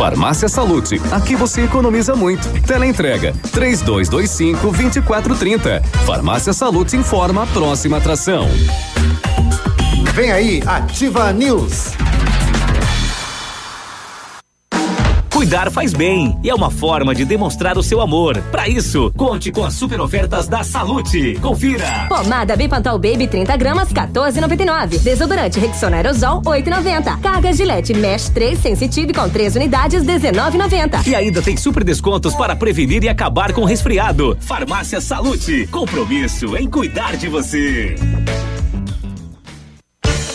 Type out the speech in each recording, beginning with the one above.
Farmácia Salute, aqui você economiza muito. Teleentrega 3225 2430. Farmácia Salute informa a próxima atração. Vem aí, Ativa News. Cuidar faz bem e é uma forma de demonstrar o seu amor. Para isso, conte com as super ofertas da Salute. Confira. Pomada Bipantol Baby 30 gramas 14,99. Desodorante Rexona Aerosol 8,90. Carga Gillette Mesh 3 Sensitive com 3 unidades 19,90. E ainda tem super descontos para prevenir e acabar com resfriado. Farmácia Salute. Compromisso em cuidar de você.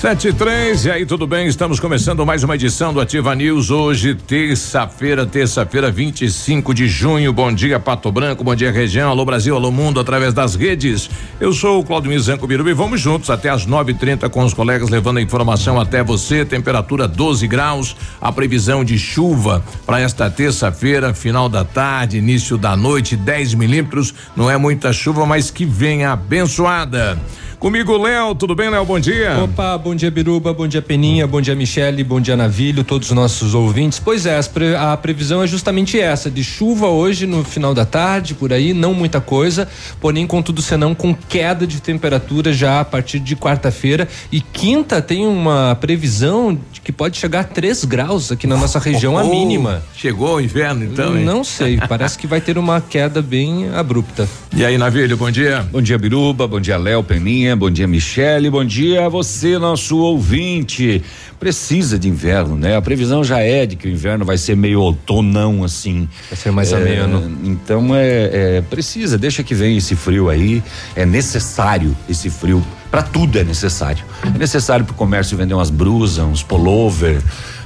Sete e três, e aí tudo bem? Estamos começando mais uma edição do Ativa News hoje, terça-feira, terça-feira, 25 de junho. Bom dia, Pato Branco, bom dia, região, alô Brasil, alô mundo, através das redes. Eu sou o Claudio Mizanco Biruba e vamos juntos até as nove e trinta com os colegas levando a informação até você. Temperatura 12 graus, a previsão de chuva para esta terça-feira, final da tarde, início da noite, 10 milímetros. Não é muita chuva, mas que venha abençoada. Comigo, Léo, tudo bem, Léo? Bom dia. Opa, bom dia, Biruba, bom dia, Peninha, bom dia, Michele, bom dia, Navilho, todos os nossos ouvintes. Pois é, a previsão é justamente essa, de chuva hoje no final da tarde, por aí, não muita coisa, porém, contudo, senão com queda de temperatura já a partir de quarta-feira. E quinta tem uma previsão de que pode chegar a 3 graus aqui na nossa região, oh, a mínima. Chegou o inverno, então, hein? Não sei, parece que vai ter uma queda bem abrupta. E aí, Navilho, bom dia. Bom dia, Biruba, bom dia, Léo, Peninha bom dia Michele, bom dia a você, nosso ouvinte. Precisa de inverno, né? A previsão já é de que o inverno vai ser meio outonão, assim. Vai ser mais é, ameno. Então é, é, precisa, deixa que vem esse frio aí. É necessário esse frio. Para tudo é necessário. É necessário para o comércio vender umas brusas, uns pullover,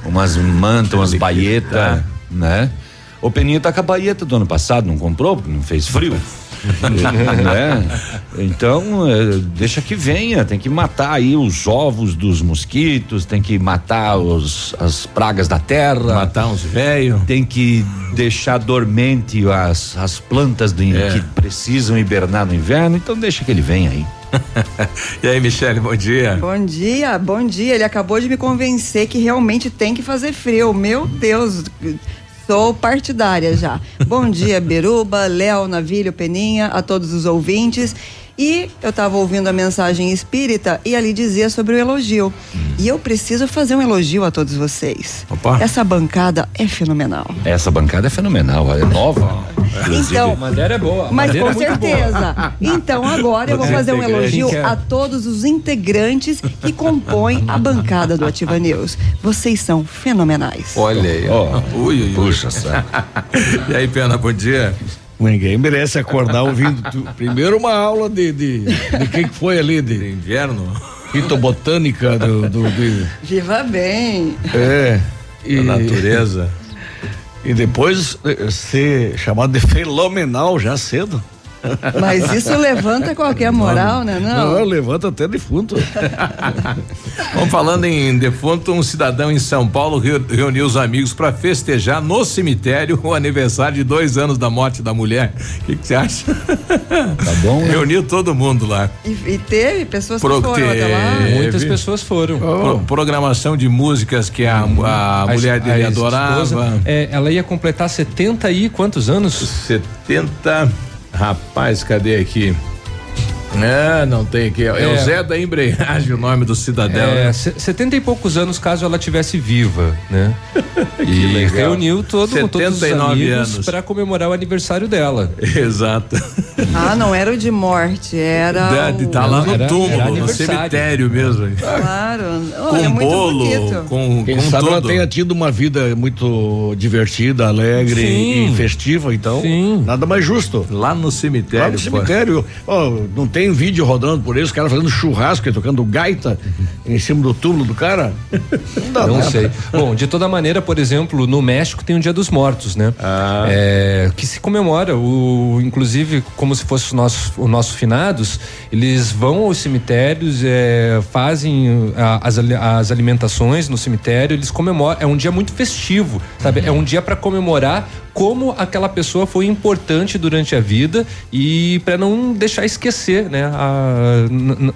umas mantas, umas baietas, né? O Peninho tá com a baeta do ano passado, não comprou porque não fez frio né? Então, é, deixa que venha, tem que matar aí os ovos dos mosquitos, tem que matar os, as pragas da terra. Matar uns velhos. Tem que deixar dormente as, as plantas do, é. que precisam hibernar no inverno, então deixa que ele venha aí. e aí, Michele, bom dia. Bom dia, bom dia. Ele acabou de me convencer que realmente tem que fazer frio. Meu Deus, Sou partidária já. Bom dia, Beruba, Léo, Navilho, Peninha, a todos os ouvintes. E eu estava ouvindo a mensagem espírita e ali dizia sobre o elogio. Hum. E eu preciso fazer um elogio a todos vocês. Opa. Essa bancada é fenomenal. Essa bancada é fenomenal, é nova. Então, a madeira é boa. Mas com é certeza. Então agora eu vou fazer um elogio a todos os integrantes que compõem a bancada do Ativa News. Vocês são fenomenais. Olha aí. Oh, ui, ui, Puxa, E aí, Pena, bom dia. Ninguém merece acordar ouvindo tu, primeiro uma aula de, de, de quem que foi ali de, de inverno, fitobotânica do, do de... Viva bem. É. E, a natureza. E depois eh, ser chamado de fenomenal já cedo. Mas isso levanta qualquer moral, né? Não, não levanta até defunto. Vamos falando em defunto, um cidadão em São Paulo reuniu os amigos para festejar no cemitério o aniversário de dois anos da morte da mulher. O que você acha? Tá bom. Né? Reuniu todo mundo lá. E, e teve pessoas Pro, que foram teve, lá. Muitas pessoas foram. Oh. Pro, programação de músicas que a, a, a mulher dele a adorava. Esposa, é, ela ia completar 70 e quantos anos? 70 Rapaz, cadê aqui? É, não tem aqui. É, é o Zé da Embreagem, o nome do cidadão. É, né? setenta e poucos anos, caso ela tivesse viva, né? e legal. reuniu todo, todos os amigos para comemorar o aniversário dela. Exato. Ah, não era o de morte, era. De o... tá lá no Era- túmulo, era no cemitério mesmo. Claro. Oh, com é muito bolo, bonito. com, Quem com sabe ela tudo. tenha tido uma vida muito divertida, alegre Sim. e festiva, então Sim. nada mais justo. Lá no cemitério. Lá no pô. cemitério, ó, não tem vídeo rodando por aí, os caras fazendo churrasco e tocando gaita em cima do túmulo do cara? Não dá Não sei. Bom, de toda maneira, por exemplo, no México tem o Dia dos Mortos, né? Ah. É, que se comemora, o, inclusive como se fosse o nosso, o nosso finados, eles vão aos cemitérios, é, fazem a- as, as alimentações no cemitério, eles comemoram. É um dia muito festivo, sabe? É um dia para comemorar como aquela pessoa foi importante durante a vida e para não deixar esquecer, né? A-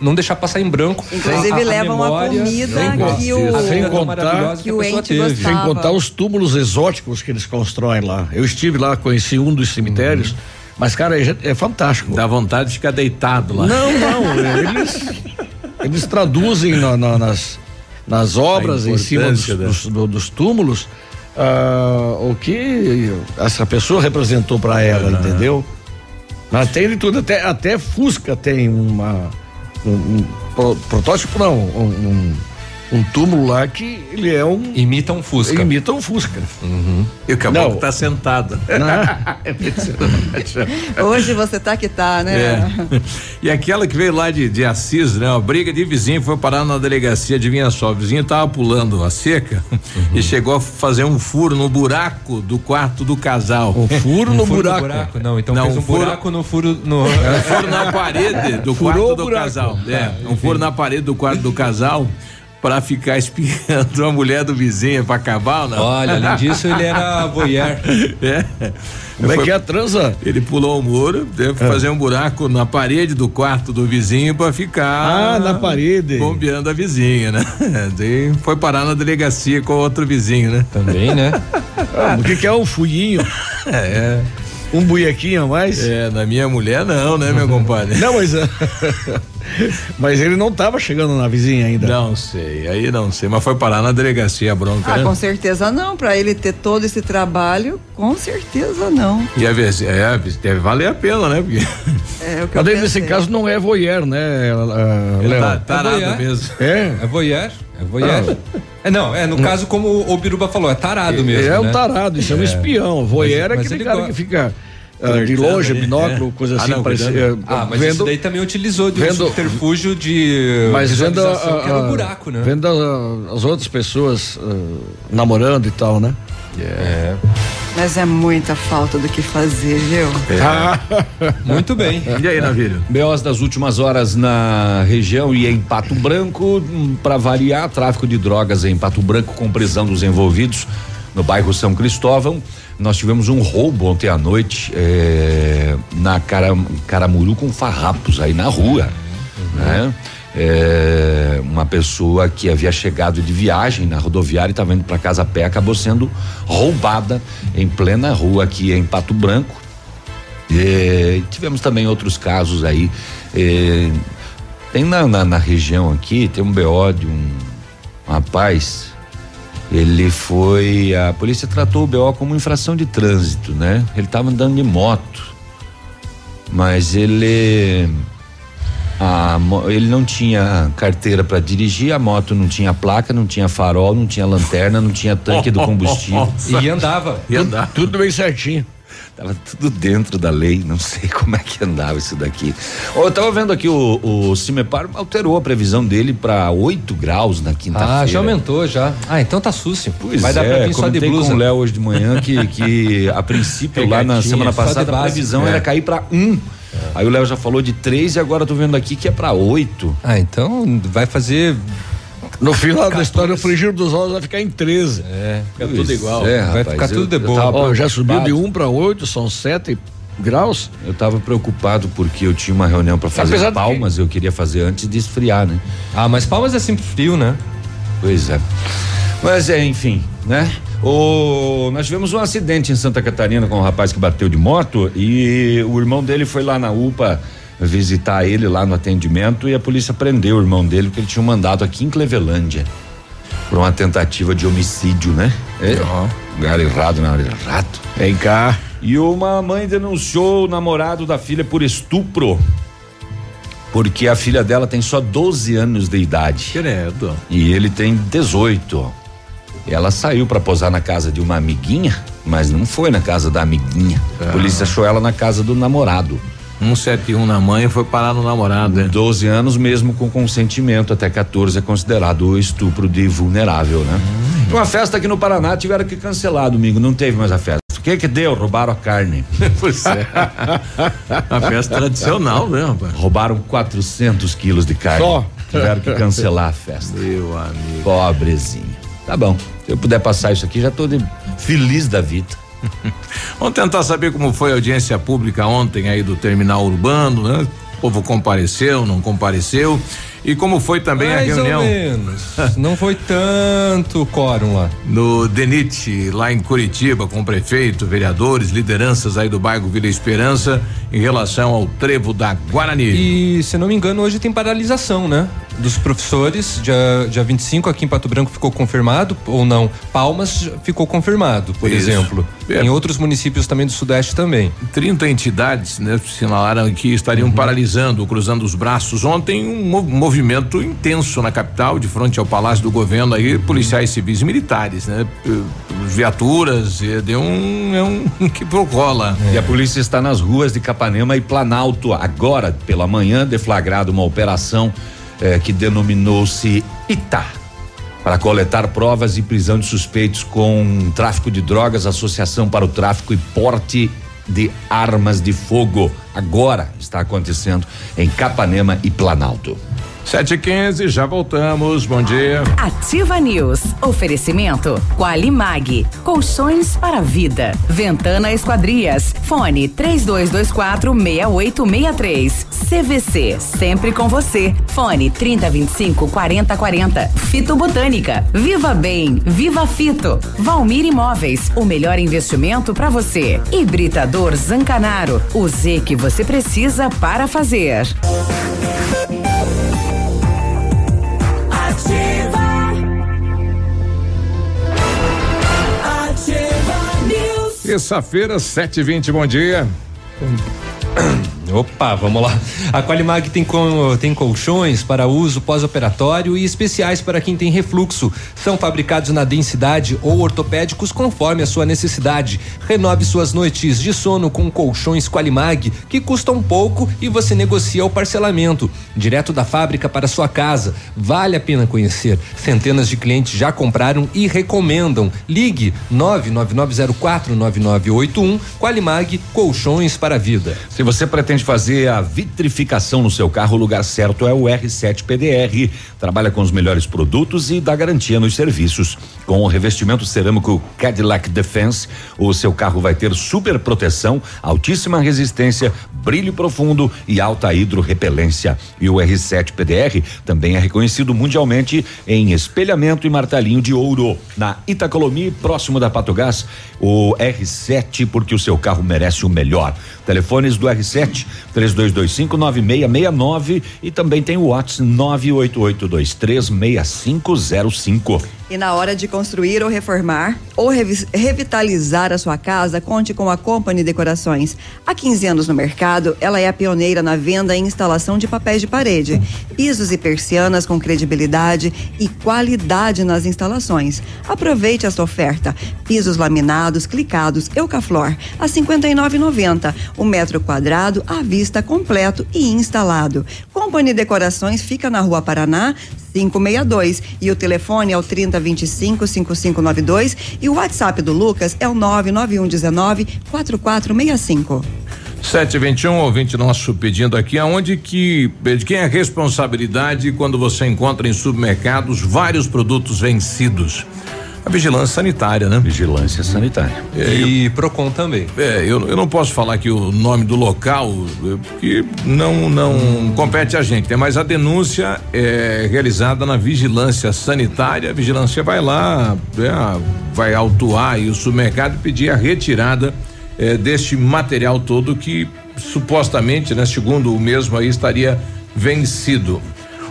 não deixar passar em branco. Inclusive a- a levam a memória- comida Sem que o, sem contar que o pessoa ente teve. Sem contar os túmulos exóticos que eles constroem lá. Eu estive lá, conheci um dos cemitérios, Uhum. mas, cara, é, é fantástico. Dá vontade de ficar deitado lá. Não, não, eles, eles traduzem na- na- nas, nas obras em cima dos, né? dos- do- dos túmulos ah, o que essa pessoa representou para ela, entendeu? Mas tem de tudo, até, até Fusca tem uma um, um pro- protótipo não, um, um, um túmulo lá que ele é um Imita um Fusca. imita um Fusca. E o caboclo tá sentado. Hoje você tá que tá, né? É. E aquela que veio lá de, de Assis, né? Uma briga de vizinho foi parar na delegacia, adivinha só, o vizinho tava pulando a seca e chegou a fazer um furo no buraco do quarto do casal. Um furo Um no furo buraco. Não, então Não, fez um um furo- buraco no furo. No... Um furo na parede do Furou quarto do buraco. casal. É, um furo na parede do quarto do casal pra ficar espiando a mulher do vizinho pra acabar, ou não? Olha, além disso, ele era voyeur. É. Como é que é a transa? Ele pulou o muro, teve que fazer um buraco na parede do quarto do vizinho pra ficar. Ah, na parede. Bombeando a vizinha, né? Daí foi parar na delegacia com outro vizinho, né? Também, né? Ah, o que, que é um fuinho? É. Um buiequinho a mais? É, na minha mulher não, né, meu compadre? Não, mas. mas ele não estava chegando na vizinha ainda. Não sei, aí não sei, mas foi parar na delegacia a bronca, Ah, né? com certeza não. Para ele ter todo esse trabalho, com certeza não. E a vez, é, deve valer a pena, né? Porque É o que Mas eu nesse caso não é voyeur, né, ele Léo? tá tarado voyeur. mesmo. É. É voyeur. É voyeur. É, não, é no caso, como o, Biruba falou, é tarado mesmo. é um né? tarado, isso é, um espião. Voyeur é aquele ele cara go- que fica ah, de longe, ali, binóculo, é. coisa Ah, assim, não, parece, eh, Ah, mas vendo, isso daí também utilizou de um vendo- subterfúgio de mas vendo, a- que era a- buraco, né? vendo a- as outras pessoas ah, namorando e tal, né? É. Mas é muita falta do que fazer, viu? Ah, Muito bem. E aí, Navírio? BOs das últimas horas na região e em Pato Branco, para variar, tráfico de drogas em Pato Branco com prisão dos envolvidos no bairro São Cristóvão. Nós tivemos um roubo ontem à noite eh, na Cara, Caramuru com farrapos aí na rua, né? É, uma pessoa que havia chegado de viagem na rodoviária e estava indo para casa a pé acabou sendo roubada em plena rua aqui em Pato Branco. Tivemos também outros casos aí. tem na, na, na região aqui, tem um BO de um rapaz. Ele foi. A polícia tratou o BO como infração de trânsito, né? Ele estava andando de moto. Mas ele. A, ele não tinha carteira para dirigir, a moto não tinha placa, não tinha farol, não tinha lanterna, não tinha tanque do combustível. E andava. E andar. tudo bem certinho. Tava tudo dentro da lei, não sei como é que andava isso daqui. Eu tava vendo aqui o, o Cimepar alterou a previsão dele para 8 graus na quinta-feira. Ah, já aumentou já. Ah, então tá sucio. Pois Vai dar é, pra vir só de blusa. com o Léo hoje de manhã que, que a princípio lá na semana passada a previsão É. era cair para um. Aí o Léo já falou de três e agora eu tô vendo aqui que é para oito. Ah, então vai fazer. No final da história, o frigir dos ovos vai ficar em 13. É. Fica tudo igual. É, Vai rapaz, ficar eu- tudo de boa. Ó, já subiu de preocupado. 1 para 8, são 7 graus. Eu tava preocupado porque eu tinha uma reunião para fazer Apesar palmas, eu queria fazer antes de esfriar, né? Ah, mas Palmas é sempre frio, né? Pois é. Mas é, enfim, né? O, nós tivemos um acidente em Santa Catarina com um rapaz que bateu de moto e o irmão dele foi lá na UPA visitar ele lá no atendimento e a polícia prendeu o irmão dele porque ele tinha um mandato aqui em Clevelândia por uma tentativa de homicídio, né? É, lugar errado na hora errado. Vem cá. E uma mãe denunciou o namorado da filha por estupro. Porque a filha dela tem só 12 anos de idade. Credo. E ele tem 18. Ela saiu para posar na casa de uma amiguinha, mas não foi na casa da amiguinha. A polícia achou ela na casa do namorado. 171 na mãe foi parar no namorado, né? 12 anos mesmo com consentimento, até 14 é considerado estupro de vulnerável, né? Hum. Uma festa aqui no Paraná tiveram que cancelar domingo, não teve mais a festa. O que que deu? Roubaram a carne. Pois é. A festa tradicional, né, rapaz? Roubaram 400 quilos de carne. Só? Tiveram que cancelar a festa. Meu amigo. Pobrezinho. Tá bom. Se eu puder passar isso aqui, já tô de- feliz da vida. Vamos tentar saber como foi a audiência pública ontem aí do terminal urbano, né? O povo compareceu, não compareceu. E como foi também Mais a reunião ou menos. Não foi tanto quórum lá. no DENIT, lá em Curitiba, com o prefeito, vereadores, lideranças aí do bairro Vila Esperança, em relação ao trevo da Guarani. E, se não me engano, hoje tem paralisação, né? Dos professores. Dia, dia 25 aqui em Pato Branco ficou confirmado, ou não? Palmas ficou confirmado, por Isso. exemplo. É. Em outros municípios também do Sudeste também. 30 entidades, né, sinalaram que estariam paralisando, cruzando os braços. Ontem um mov- movimento intenso na capital, de frente ao Palácio do Governo aí, policiais civis e militares, né? Viaturas, deu um, é um que procola. E a polícia está nas ruas de Capanema e Planalto. Agora, pela manhã, deflagrado uma operação eh, que denominou-se Itá. Para coletar provas e prisão de suspeitos com tráfico de drogas, associação para o tráfico e porte de armas de fogo. Agora está acontecendo em Capanema e Planalto. 7 e 15 já voltamos. Bom dia. Ativa News. Oferecimento Qualimag. Colchões para vida. Ventana Esquadrias. Fone 3224 6863. CVC. Sempre com você. Fone 3025 4040. Fito Botânica. Viva Bem. Viva Fito. Valmir Imóveis. O melhor investimento para você. Hibridador Zancanaro. O Z que você precisa para fazer. Terça-feira, 7 e 20 bom dia. Opa, vamos lá. A Qualimag tem, com, tem colchões para uso pós-operatório e especiais para quem tem refluxo. São fabricados na densidade ou ortopédicos conforme a sua necessidade. Renove suas noites de sono com colchões Qualimag, que custam pouco e você negocia o parcelamento. Direto da fábrica para sua casa. Vale a pena conhecer. Centenas de clientes já compraram e recomendam. Ligue 999049981 Qualimag Colchões para a Vida. Se você pretende fazer a vitrificação no seu carro, o lugar certo é o R7 PDR. Trabalha com os melhores produtos e dá garantia nos serviços. Com o revestimento cerâmico Cadillac Defense, o seu carro vai ter super proteção, altíssima resistência, brilho profundo e alta hidrorrepelência. E o R7 PDR também é reconhecido mundialmente em espelhamento e martelinho de ouro. Na Itacolomi, próximo da Patogás, o R7, porque o seu carro merece o melhor. Telefones do R7 3225 9669 e também tem o WhatsApp 988236505. E na hora de construir ou reformar ou revi- revitalizar a sua casa, conte com a Company Decorações. Há 15 anos no mercado, ela é a pioneira na venda e instalação de papéis de parede, pisos e persianas com credibilidade e qualidade nas instalações. Aproveite esta oferta. Pisos laminados, clicados, Eucaflor, a 59,90. O metro quadrado à vista completo e instalado. Company Decorações fica na Rua Paraná, 562 e o telefone é o 3025 5592 e o WhatsApp do Lucas é o 99119 4465. 721, ouvinte nosso pedindo aqui, aonde que, de quem é a responsabilidade quando você encontra em supermercados vários produtos vencidos? A vigilância sanitária, né? Vigilância sanitária. E Procon também. É, eu, eu não posso falar aqui o nome do local, eh, porque não, não compete a gente, né? Mas a denúncia é realizada na vigilância sanitária. A vigilância vai lá, né, vai autuar aí o supermercado e pedir a retirada eh, deste material todo que supostamente, né, segundo o mesmo aí, estaria vencido.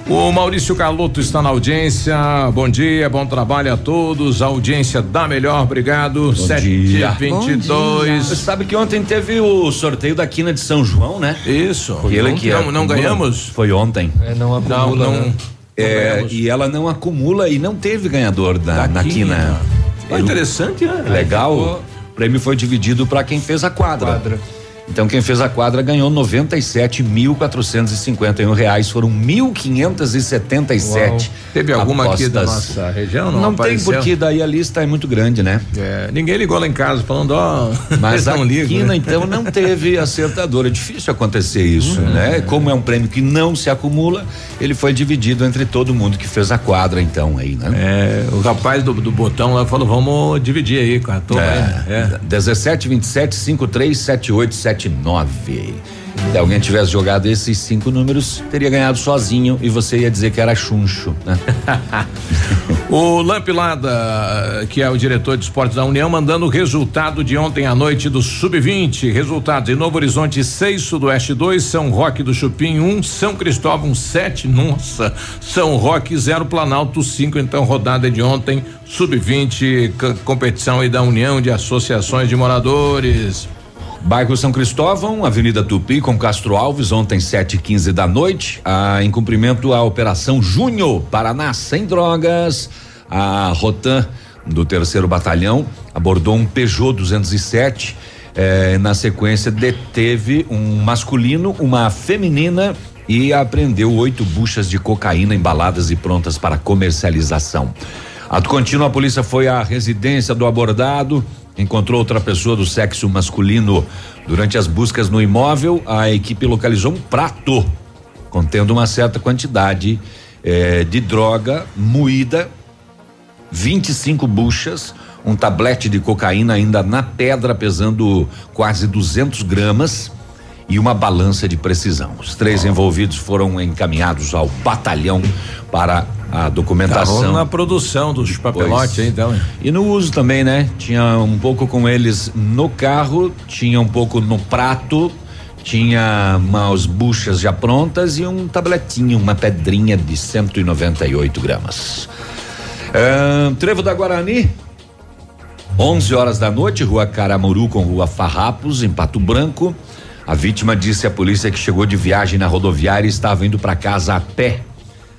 O Maurício Carloto está na audiência. Bom dia, bom trabalho a todos. A audiência da melhor, obrigado. Bom 7 dia. 22 Você sabe que ontem teve o sorteio da quina de São João, né? Isso. Aquele que Não- não ganhamos? Foi ontem. É, não acumula, não- né? É, ganhamos. e ela não acumula e não teve ganhador da, Da na quina. quina. Interessante, né? Legal. Ficou- O prêmio foi dividido para quem fez a quadra. Quadra. Então quem fez a quadra ganhou 97.451 reais, foram 1.577. Teve alguma aqui da apostas. nossa região? Não, Não, tem porque daí a lista é muito grande, né? É, ninguém ligou lá em casa falando, ó. Mas eles a quina, né? então, não teve acertador. É difícil acontecer isso, né? Como é um prêmio que não se acumula, ele foi dividido entre todo mundo que fez a quadra, então, aí, né? É, o rapaz do, do botão lá falou, vamos dividir aí com a turma. aí. É. 17, 27, 53, 78, 79. Se alguém tivesse jogado esses cinco números, teria ganhado sozinho e você ia dizer que era chuncho, né? O Lampilada, que é o diretor de esportes da União, mandando o resultado de ontem à noite do Sub-20. Resultados em Novo Horizonte 6, Sudoeste 2, São Roque do Chupim 1, São Cristóvão 7, nossa, São Roque 0, Planalto 5. Então, rodada de ontem, Sub-20, c- competição aí da União de Associações de Moradores. Bairro São Cristóvão, Avenida Tupi com Castro Alves, ontem 7 e 15 da noite. Ah, em cumprimento à Operação Júnior, Paraná Sem Drogas. A Rotan do terceiro batalhão abordou um Peugeot 207. eh, na sequência, deteve um masculino, uma feminina e apreendeu oito buchas de cocaína embaladas e prontas para comercialização. Ato contínuo, a polícia foi à residência do abordado, encontrou outra pessoa do sexo masculino. Durante as buscas no imóvel, a equipe localizou um prato contendo uma certa quantidade eh, de droga moída, 25 buchas, um tablete de cocaína ainda na pedra pesando quase 200 gramas e uma balança de precisão. Os três envolvidos foram encaminhados ao batalhão para a documentação. Tá na produção dos papelotes aí, então. E no uso também, né? Tinha um pouco com eles no carro, tinha um pouco no prato, tinha umas buchas já prontas e um tabletinho, uma pedrinha de 198 gramas. Ahn, Trevo da Guarani, 11 horas da noite, rua Caramuru com rua Farrapos, em Pato Branco. A vítima disse à polícia que chegou de viagem na rodoviária e estava indo para casa a pé.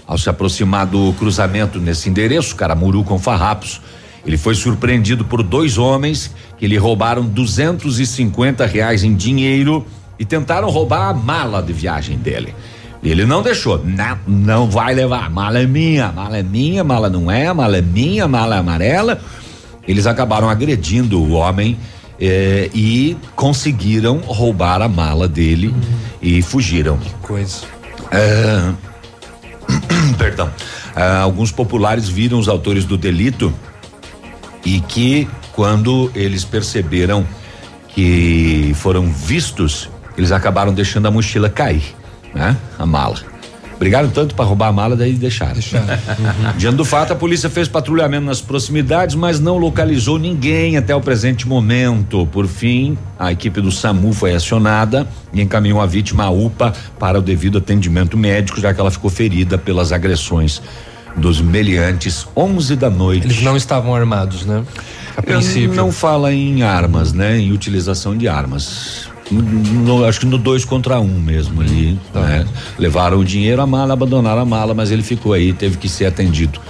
Ao se aproximar do cruzamento nesse endereço, Caramuru com Farrapos, ele foi surpreendido por dois homens que lhe roubaram 250 reais em dinheiro e tentaram roubar a mala de viagem dele. Ele não deixou, não, não vai levar, mala é minha, mala é minha, mala não é, mala é minha, mala é amarela. Eles acabaram agredindo o homem eh, e conseguiram roubar a mala dele e fugiram. Coisa. Ah, perdão. Ah, alguns populares viram os autores do delito e que, quando eles perceberam que foram vistos, eles acabaram deixando a mochila cair, né? A mala. Brigaram tanto para roubar a mala, daí deixaram. Diante do fato, a polícia fez patrulhamento nas proximidades, mas não localizou ninguém até o presente momento. Por fim, a equipe do SAMU foi acionada e encaminhou a vítima à UPA para o devido atendimento médico, já que ela ficou ferida pelas agressões dos meliantes 11 da noite. Eles não estavam armados, né? A princípio. Não fala em armas, né? Em utilização de armas. No- acho que no dois contra um mesmo ali, Tá. né? Levaram o dinheiro, a mala, abandonaram a mala, mas ele ficou aí, teve que ser atendido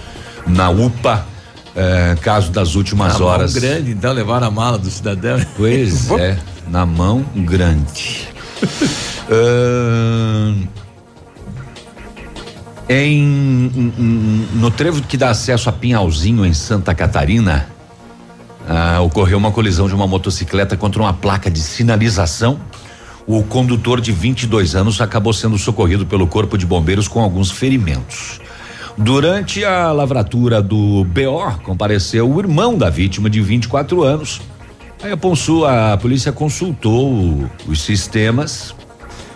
na UPA, eh, caso das últimas A mão horas. grande, então levaram a mala do cidadão. Pois é, na mão grande. Em- em- no trevo que dá acesso a Pinhalzinho, em Santa Catarina, ah, ocorreu uma colisão de uma motocicleta contra uma placa de sinalização. O condutor de 22 anos acabou sendo socorrido pelo Corpo de Bombeiros com alguns ferimentos. Durante a lavratura do BO, compareceu o irmão da vítima de 24 anos. Aí a, Ponsu, a polícia consultou os sistemas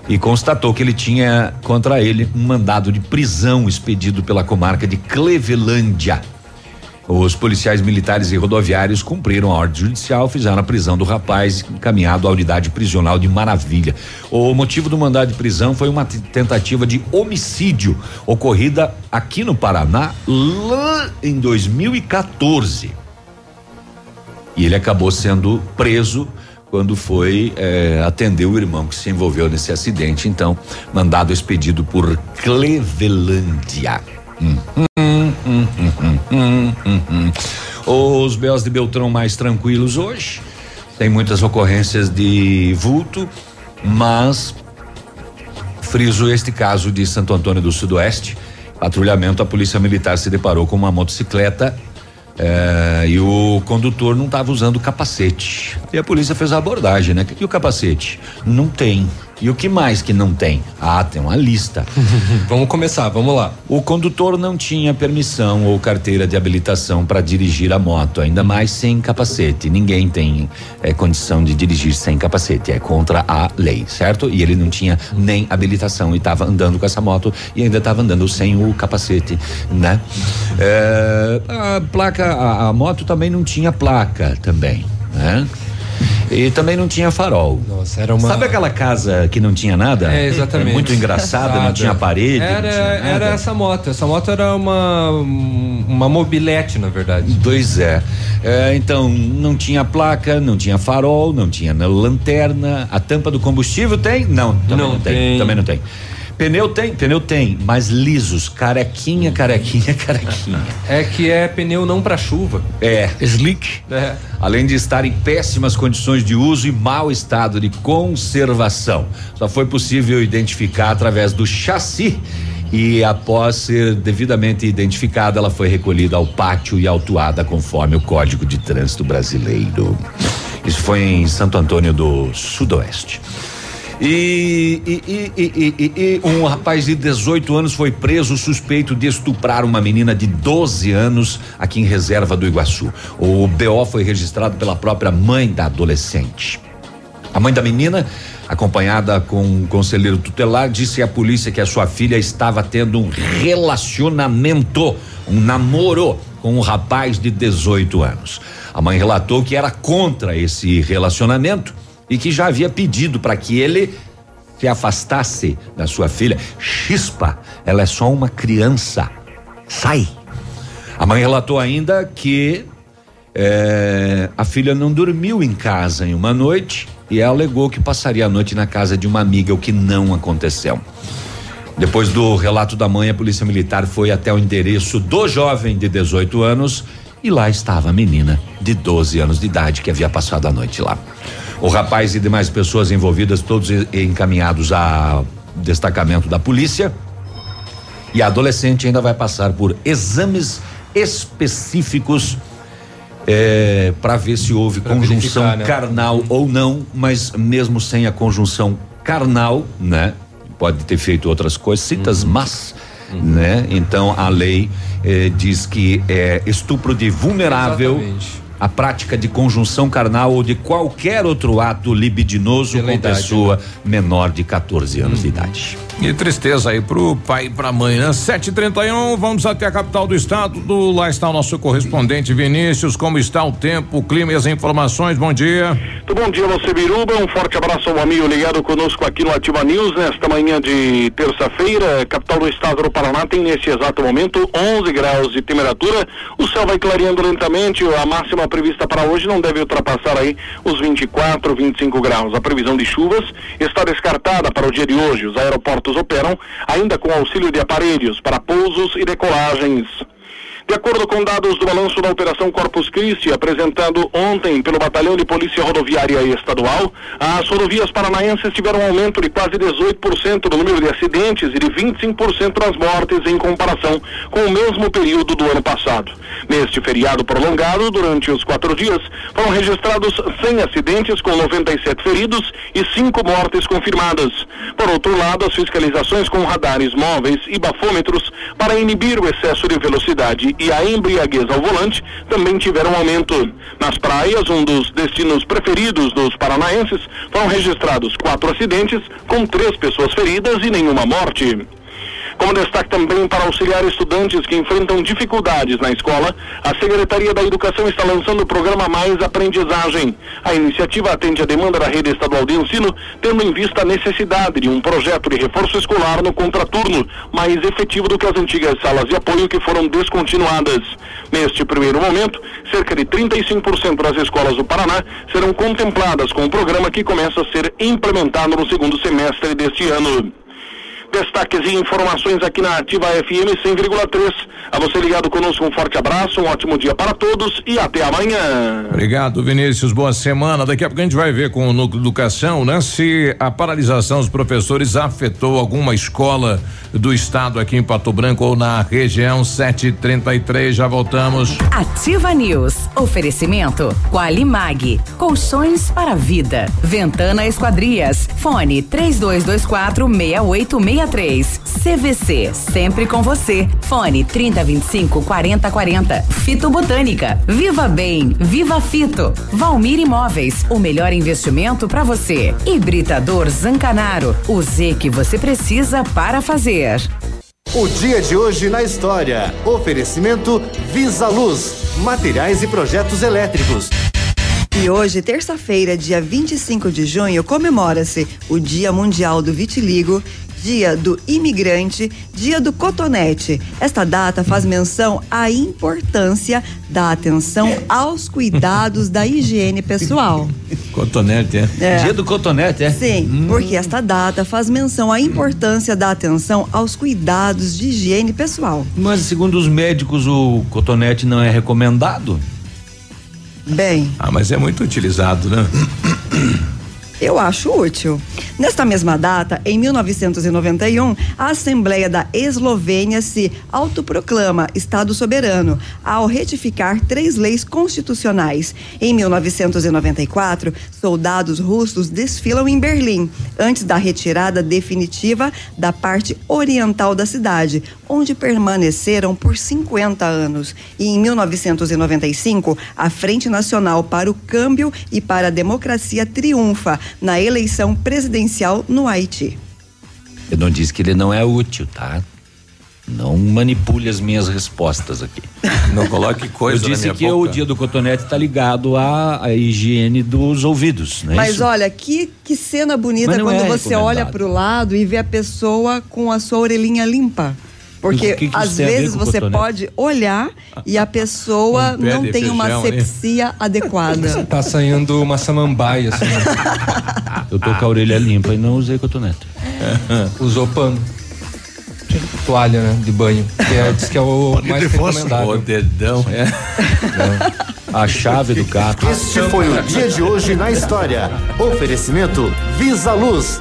e constatou que ele tinha contra ele um mandado de prisão expedido pela comarca de Clevelândia. Os policiais militares e rodoviários cumpriram a ordem judicial, fizeram a prisão do rapaz encaminhado à unidade prisional de Maravilha. O motivo do mandado de prisão foi uma tentativa de homicídio ocorrida aqui no Paraná lá em 2014. E ele acabou sendo preso quando foi eh, atender o irmão que se envolveu nesse acidente. Então, mandado expedido por Clevelândia. Hum, Os Belos de Beltrão mais tranquilos hoje. Tem muitas ocorrências de vulto, mas friso este caso de Santo Antônio do Sudoeste. Patrulhamento, a polícia militar se deparou com uma motocicleta eh, e o condutor não estava usando capacete. E a polícia fez a abordagem, né? E o capacete? Não tem. E o que mais que não tem? Ah, tem uma lista. vamos começar, vamos lá. O condutor não tinha permissão ou carteira de habilitação para dirigir a moto, ainda mais sem capacete. Ninguém tem eh, condição de dirigir sem capacete, é contra a lei, certo? E ele não tinha nem habilitação e estava andando com essa moto e ainda estava andando sem o capacete, né? Eh, a placa, a, a moto também não tinha placa também, né? E também não tinha farol. Nossa, era uma. Sabe aquela casa que não tinha nada? É, exatamente. Muito engraçada, não tinha parede. Era, tinha era essa moto. Essa moto era uma uma mobilete, na verdade. Pois é. É, Então, não tinha placa, não tinha farol, não tinha na- lanterna. A tampa do combustível tem? Não, também não, Não tem. tem. Também não tem. Pneu tem? Pneu tem, mas lisos, carequinha, carequinha, carequinha. É que é pneu não para chuva. É. Slick. É. Além de estar em péssimas condições de uso e mau estado de conservação. Só foi possível identificar através do chassi e após ser devidamente identificada, ela foi recolhida ao pátio e autuada conforme o Código de Trânsito Brasileiro. Isso foi em Santo Antônio do Sudoeste. E, e- e- e- um rapaz de 18 anos foi preso suspeito de estuprar uma menina de 12 anos aqui em Reserva do Iguaçu. O BO foi registrado pela própria mãe da adolescente. A mãe da menina, acompanhada com um conselheiro tutelar, disse à polícia que a sua filha estava tendo um relacionamento, um namoro com um rapaz de 18 anos. A mãe relatou que era contra esse relacionamento e que já havia pedido para que ele se afastasse da sua filha. Chispa, ela é só uma criança. Sai. A mãe relatou ainda que eh, a filha não dormiu em casa em uma noite e alegou que passaria a noite na casa de uma amiga, o que não aconteceu. Depois do relato da mãe, a polícia militar foi até o endereço do jovem de 18 anos e lá estava a menina de 12 anos de idade que havia passado a noite lá. O rapaz e demais pessoas envolvidas, todos encaminhados a destacamento da polícia. E a adolescente ainda vai passar por exames específicos para ver se houve Pra conjunção né? carnal ou não, mas mesmo sem a conjunção carnal, né? Pode ter feito outras coisas, citas Uhum. mas, né? Então a lei eh, diz que é estupro de vulnerável. Exatamente. A prática de conjunção carnal ou de qualquer outro ato libidinoso Pela com idade, né? pessoa menor de 14 anos de idade. E tristeza aí pro pai e pra mãe, né? 7h31, vamos até a capital do estado. Do, lá está o nosso correspondente Vinícius. Como está o tempo, o clima e as informações? Bom dia. Muito bom dia, você Biruba. Um forte abraço ao amigo ligado conosco aqui no Ativa News nesta manhã de terça-feira. Capital do estado do Paraná tem nesse exato momento 11 graus de temperatura. O céu vai clareando lentamente. A máxima prevista para hoje não deve ultrapassar aí os 24, 25 graus. A previsão de chuvas está descartada para o dia de hoje. Os aeroportos operam ainda com auxílio de aparelhos para pousos e decolagens. De acordo com dados do balanço da Operação Corpus Christi, apresentado ontem pelo Batalhão de Polícia Rodoviária Estadual, as rodovias paranaenses tiveram um aumento de quase 18% no número de acidentes e de 25% nas mortes em comparação com o mesmo período do ano passado. Neste feriado prolongado, durante os quatro dias, foram registrados 100 acidentes com 97 feridos e 5 mortes confirmadas. Por outro lado, as fiscalizações com radares móveis e bafômetros para inibir o excesso de velocidade e a embriaguez ao volante também tiveram aumento. Nas praias, um dos destinos preferidos dos paranaenses, foram registrados quatro acidentes com três pessoas feridas e nenhuma morte. Como destaque também para auxiliar estudantes que enfrentam dificuldades na escola, a Secretaria da Educação está lançando o programa Mais Aprendizagem. A iniciativa atende a demanda da rede estadual de ensino, tendo em vista a necessidade de um projeto de reforço escolar no contraturno, mais efetivo do que as antigas salas de apoio que foram descontinuadas. Neste primeiro momento, cerca de 35% das escolas do Paraná serão contempladas com o programa que começa a ser implementado no segundo semestre deste ano. Destaques e informações aqui na Ativa FM 100,3. A você ligado conosco, um forte abraço, um ótimo dia para todos e até amanhã. Obrigado, Vinícius. Boa semana. Daqui a pouco a gente vai ver com o Núcleo Educação, né? Se a paralisação dos professores afetou alguma escola do estado aqui em Pato Branco ou na região 733. Já voltamos. Ativa News. Oferecimento. Qualimag. Colchões para vida. Ventana Esquadrias. Fone 3224 6863. CVC. Sempre com você. Fone 3025 4040. Fito Botânica. Viva Bem. Viva Fito. Valmir Imóveis. O melhor investimento para você. Hibridador Zancanaro. O Z que você precisa para fazer. O dia de hoje na história. Oferecimento Visa Luz, materiais e projetos elétricos. E hoje, terça-feira, dia 25 de junho, comemora-se o Dia Mundial do Vitiligo, Dia do Imigrante, Dia do Cotonete. Esta data faz menção à importância da atenção aos cuidados da higiene pessoal. Cotonete, é? É. Dia do cotonete, é? Sim, porque esta data faz menção à importância da atenção aos cuidados de higiene pessoal. Mas segundo os médicos, o cotonete não é recomendado? Bem, Ah, mas é muito utilizado, né? Eu acho útil. Nesta mesma data, em 1991, a Assembleia da Eslovênia se autoproclama Estado soberano ao retificar três leis constitucionais. Em 1994, soldados russos desfilam em Berlim, antes da retirada definitiva da parte oriental da cidade, onde permaneceram por 50 anos. E em 1995, a Frente Nacional para o Câmbio e para a Democracia triunfa na eleição presidencial no Haiti. Eu não disse que ele não é útil, tá? Não manipule as minhas respostas aqui. Não coloque coisa Eu na disse minha que boca. o dia do cotonete está ligado à, à higiene dos ouvidos, né? Mas isso? olha, que, que cena bonita quando é você olha para o lado e vê a pessoa com a sua orelhinha limpa. Porque o que que às vezes você cotonete? pode olhar e a pessoa Um não tem uma feijão, hein? sepsia adequada. Tá saindo uma samambaia, assim. Eu tô com a orelha limpa e não usei cotonete. Usou pano. Toalha, né? De banho. Que é, diz que é o mais O recomendável. dedão, é. A chave do carro. Este foi o dia de hoje na história. Oferecimento Visa Luz.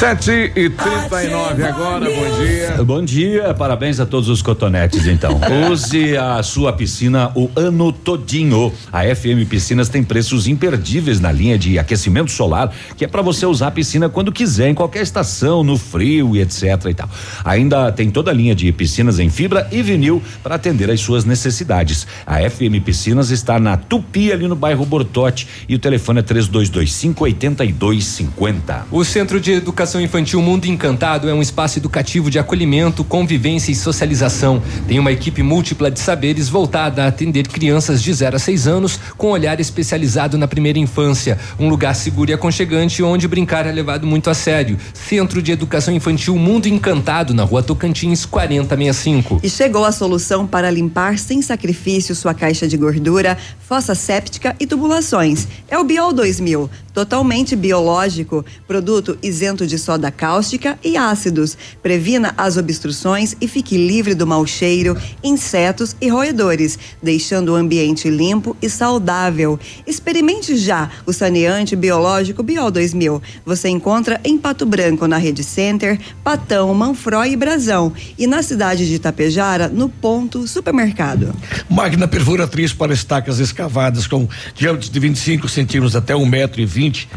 Sete e trinta e nove agora, bom dia. Bom dia, parabéns a todos os cotonetes, então. Use a sua piscina o ano todinho. A FM Piscinas tem preços imperdíveis na linha de aquecimento solar, que é para você usar a piscina quando quiser, em qualquer estação, no frio e etc e tal. Ainda tem toda a linha de piscinas em fibra e vinil para atender às suas necessidades. A FM Piscinas está na Tupi, ali no bairro Bortote, e o telefone é 3225 8250. O Centro de Educação Educação Infantil Mundo Encantado é um espaço educativo de acolhimento, convivência e socialização. Tem uma equipe múltipla de saberes voltada a atender crianças de 0 a 6 anos com olhar especializado na primeira infância. Um lugar seguro e aconchegante onde brincar é levado muito a sério. Centro de Educação Infantil Mundo Encantado, na rua Tocantins, 4065. E chegou a solução para limpar sem sacrifício sua caixa de gordura, fossa séptica e tubulações. É o Biol 2000, totalmente biológico, produto isento de soda cáustica e ácidos. Previna as obstruções e fique livre do mau cheiro, insetos e roedores, deixando o ambiente limpo e saudável. Experimente já o saneante biológico Biol 2000. Você encontra em Pato Branco, na Rede Center, Patão, Manfroy e Brasão. E na cidade de Itapejara, no Ponto Supermercado. Máquina perfuratriz para estacas escavadas com diâmetro de 25 centímetros até um metro e vinte,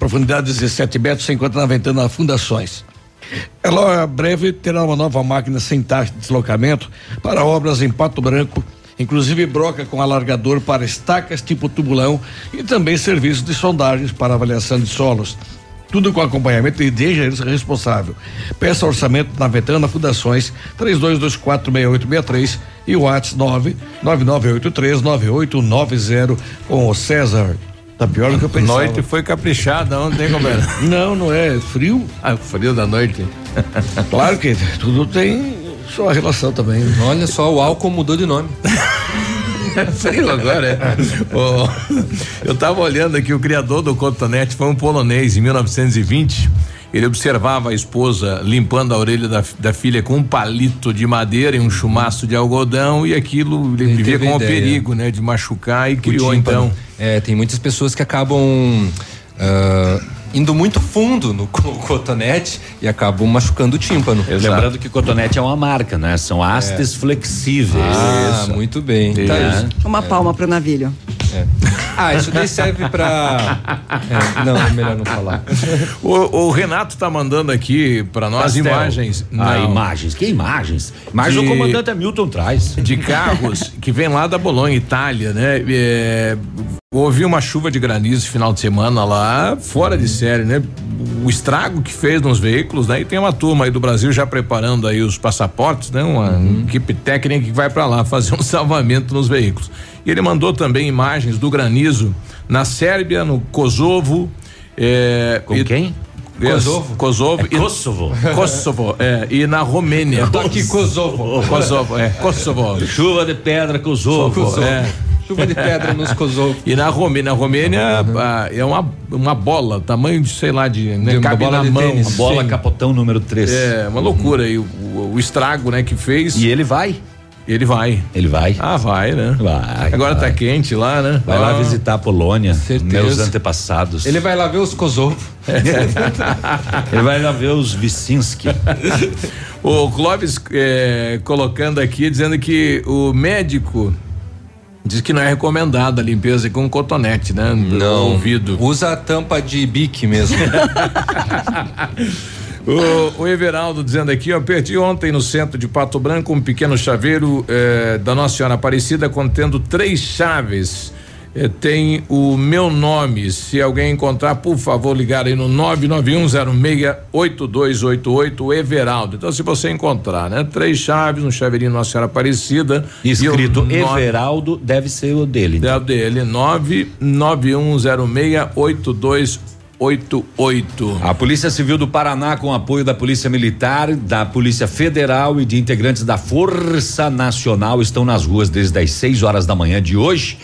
profundidade de 17 metros, se encontra na ventana Fundações. Ela breve terá uma nova máquina sem taxa de deslocamento para obras em Pato Branco, inclusive broca com alargador para estacas tipo tubulão e também serviços de sondagens para avaliação de solos. Tudo com acompanhamento de engenheiro responsável. Peça orçamento na Ventana Fundações 32246863 e o WhatsApp 999839890 com o César. Tá pior do que eu pensava. Noite foi caprichada ontem, companheiro? Não, não é. Frio. Ah, frio da noite. claro que tudo tem sua relação também. Olha só, o álcool mudou de nome. frio agora, é. oh, eu tava olhando aqui, o criador do cotonete foi um polonês em 1920. Ele observava a esposa limpando a orelha da, da filha com um palito de madeira e um chumaço de algodão e aquilo ele, ele via com o perigo, né, de machucar e criou então. É, tem muitas pessoas que acabam uh, indo muito fundo no cotonete e acabam machucando o tímpano. Exato. Lembrando que cotonete é uma marca, né? São hastes é. flexíveis. Ah, isso. muito bem. Tá é. Uma palma pro navilho. É. Ah, isso daí serve pra. É, não, é melhor não falar. O, o Renato tá mandando aqui pra nós Pastel. imagens. Ah, não. Ah, imagens. Que imagens? Mas o comandante Hamilton traz. De carros que vem lá da Bolonha, Itália, né? É, houve uma chuva de granizo final de semana lá, fora de série, né? O estrago que fez nos veículos, né? E tem uma turma aí do Brasil já preparando aí os passaportes, né? Uma uhum. equipe técnica que vai para lá fazer um salvamento nos veículos. E ele mandou também imagens do granizo na Sérvia, no Kosovo. É, Com quem? Kosovo. Kosovo. É Kosovo. Kosovo, é. E na Romênia. Tô aqui Kosovo. Kosovo, é. Kosovo. Chuva de pedra, Kosovo. Kosovo. É. Chuva de pedra nos Kosovo. E na Romênia, na Romênia uhum. a, é uma, uma bola, tamanho de, sei lá, de, né, de cabe na mão. Tênis, bola sim. capotão número 3. É, uma loucura aí, o, o, o estrago, né, que fez. E ele vai? Ele vai. Ele vai? Ah, vai, né? Vai. Agora tá vai. tá quente lá, né? Vai ah. lá visitar a Polônia. Certeza. Meus antepassados. Ele vai lá ver os Kosovo. Ele vai lá ver os Vicinski. o Clóvis é, colocando aqui, dizendo que o médico Diz que não é recomendada a limpeza com cotonete, né? Não. Ouvido. Usa a tampa de bique mesmo. O, o, Everaldo dizendo aqui, ó, perdi ontem no centro de Pato Branco um pequeno chaveiro eh, da Nossa Senhora Aparecida contendo três chaves. Eh, tem o meu nome. Se alguém encontrar, por favor, ligar aí no 991068288 Everaldo. Então, se você encontrar, né? Três chaves, um chaveirinho Nossa Senhora Aparecida. Escrito Everaldo, deve ser o dele. Então. É o dele, 991068288 88. A Polícia Civil do Paraná, com apoio da Polícia Militar, da Polícia Federal e de integrantes da Força Nacional, estão nas ruas desde as 6 horas da manhã de hoje,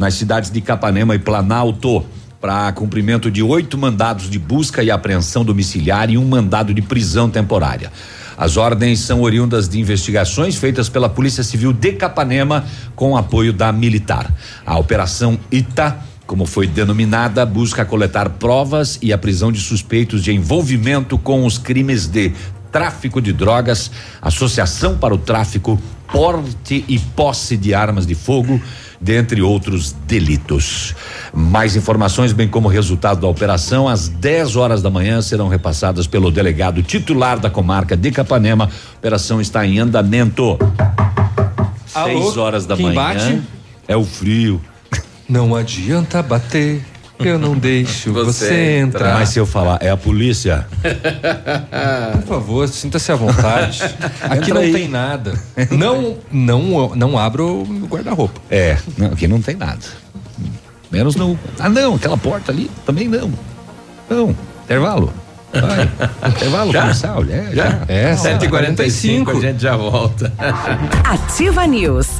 nas cidades de Capanema e Planalto, para cumprimento de oito mandados de busca e apreensão domiciliar e um mandado de prisão temporária. As ordens são oriundas de investigações feitas pela Polícia Civil de Capanema com apoio da militar. A Operação Ita como foi denominada, busca coletar provas e a prisão de suspeitos de envolvimento com os crimes de tráfico de drogas, associação para o tráfico, porte e posse de armas de fogo, dentre outros delitos. Mais informações, bem como resultado da operação, às 10 horas da manhã serão repassadas pelo delegado titular da comarca de Capanema. A operação está em andamento. Alô, 6 horas da manhã. Bate? É o frio. Não adianta bater Eu não deixo. Você, Você entra. entra. Mas se eu falar, é a polícia. Por favor, sinta-se à vontade. Aqui Entra não aí. tem nada. Não, não, não abra o guarda-roupa. É, não, aqui não tem nada. Menos no. Ah, não, aquela porta ali também não. Não, intervalo. Vai. Intervalo Já? comercial, é, Já? já. É, 7h45, a gente já volta. Ativa News.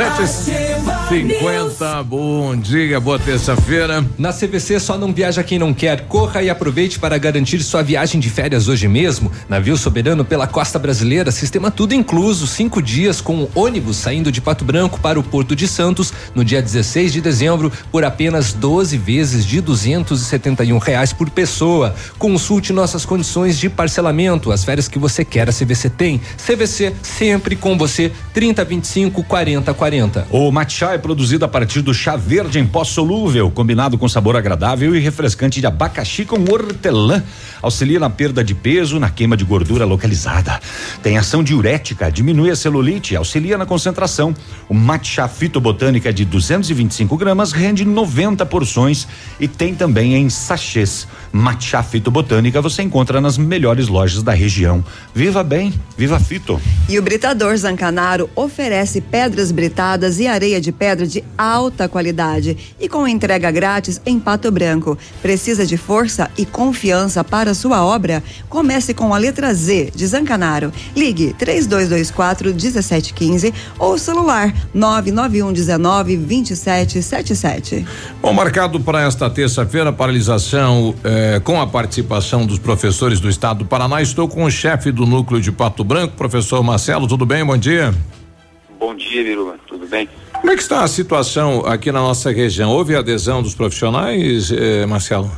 such a 50. Bom dia, boa terça-feira. Na CVC só não viaja quem não quer. Corra e aproveite para garantir sua viagem de férias hoje mesmo. Navio soberano pela costa brasileira, sistema tudo incluso, cinco dias com um ônibus saindo de Pato Branco para o Porto de Santos no dia 16 de dezembro por apenas 12 vezes de 271 reais por pessoa. Consulte nossas condições de parcelamento. As férias que você quer a CVC tem. CVC sempre com você. 30 25 40 40. O Matchai produzido a partir do chá verde em pó solúvel, combinado com sabor agradável e refrescante de abacaxi com hortelã. Auxilia na perda de peso, na queima de gordura localizada. Tem ação diurética, diminui a celulite, auxilia na concentração. O matcha fitobotânica de 225 gramas rende 90 porções e tem também em sachês. Matcha fitobotânica você encontra nas melhores lojas da região. Viva bem, viva fito. E o Britador Zancanaro oferece pedras britadas e areia de pedra de alta qualidade e com entrega grátis em Pato Branco. Precisa de força e confiança para sua obra? Comece com a letra Z de Zancanaro. Ligue 3224 1715 ou celular 991 19 2777. Bom, marcado para esta terça-feira, paralisação eh, com a participação dos professores do estado do Paraná. Estou com o chefe do núcleo de Pato Branco, professor Marcelo. Tudo bem? Bom dia. Bom dia, Biruba. Tudo bem? Como é que está a situação aqui na nossa região? Houve adesão dos profissionais, eh, Marcelo?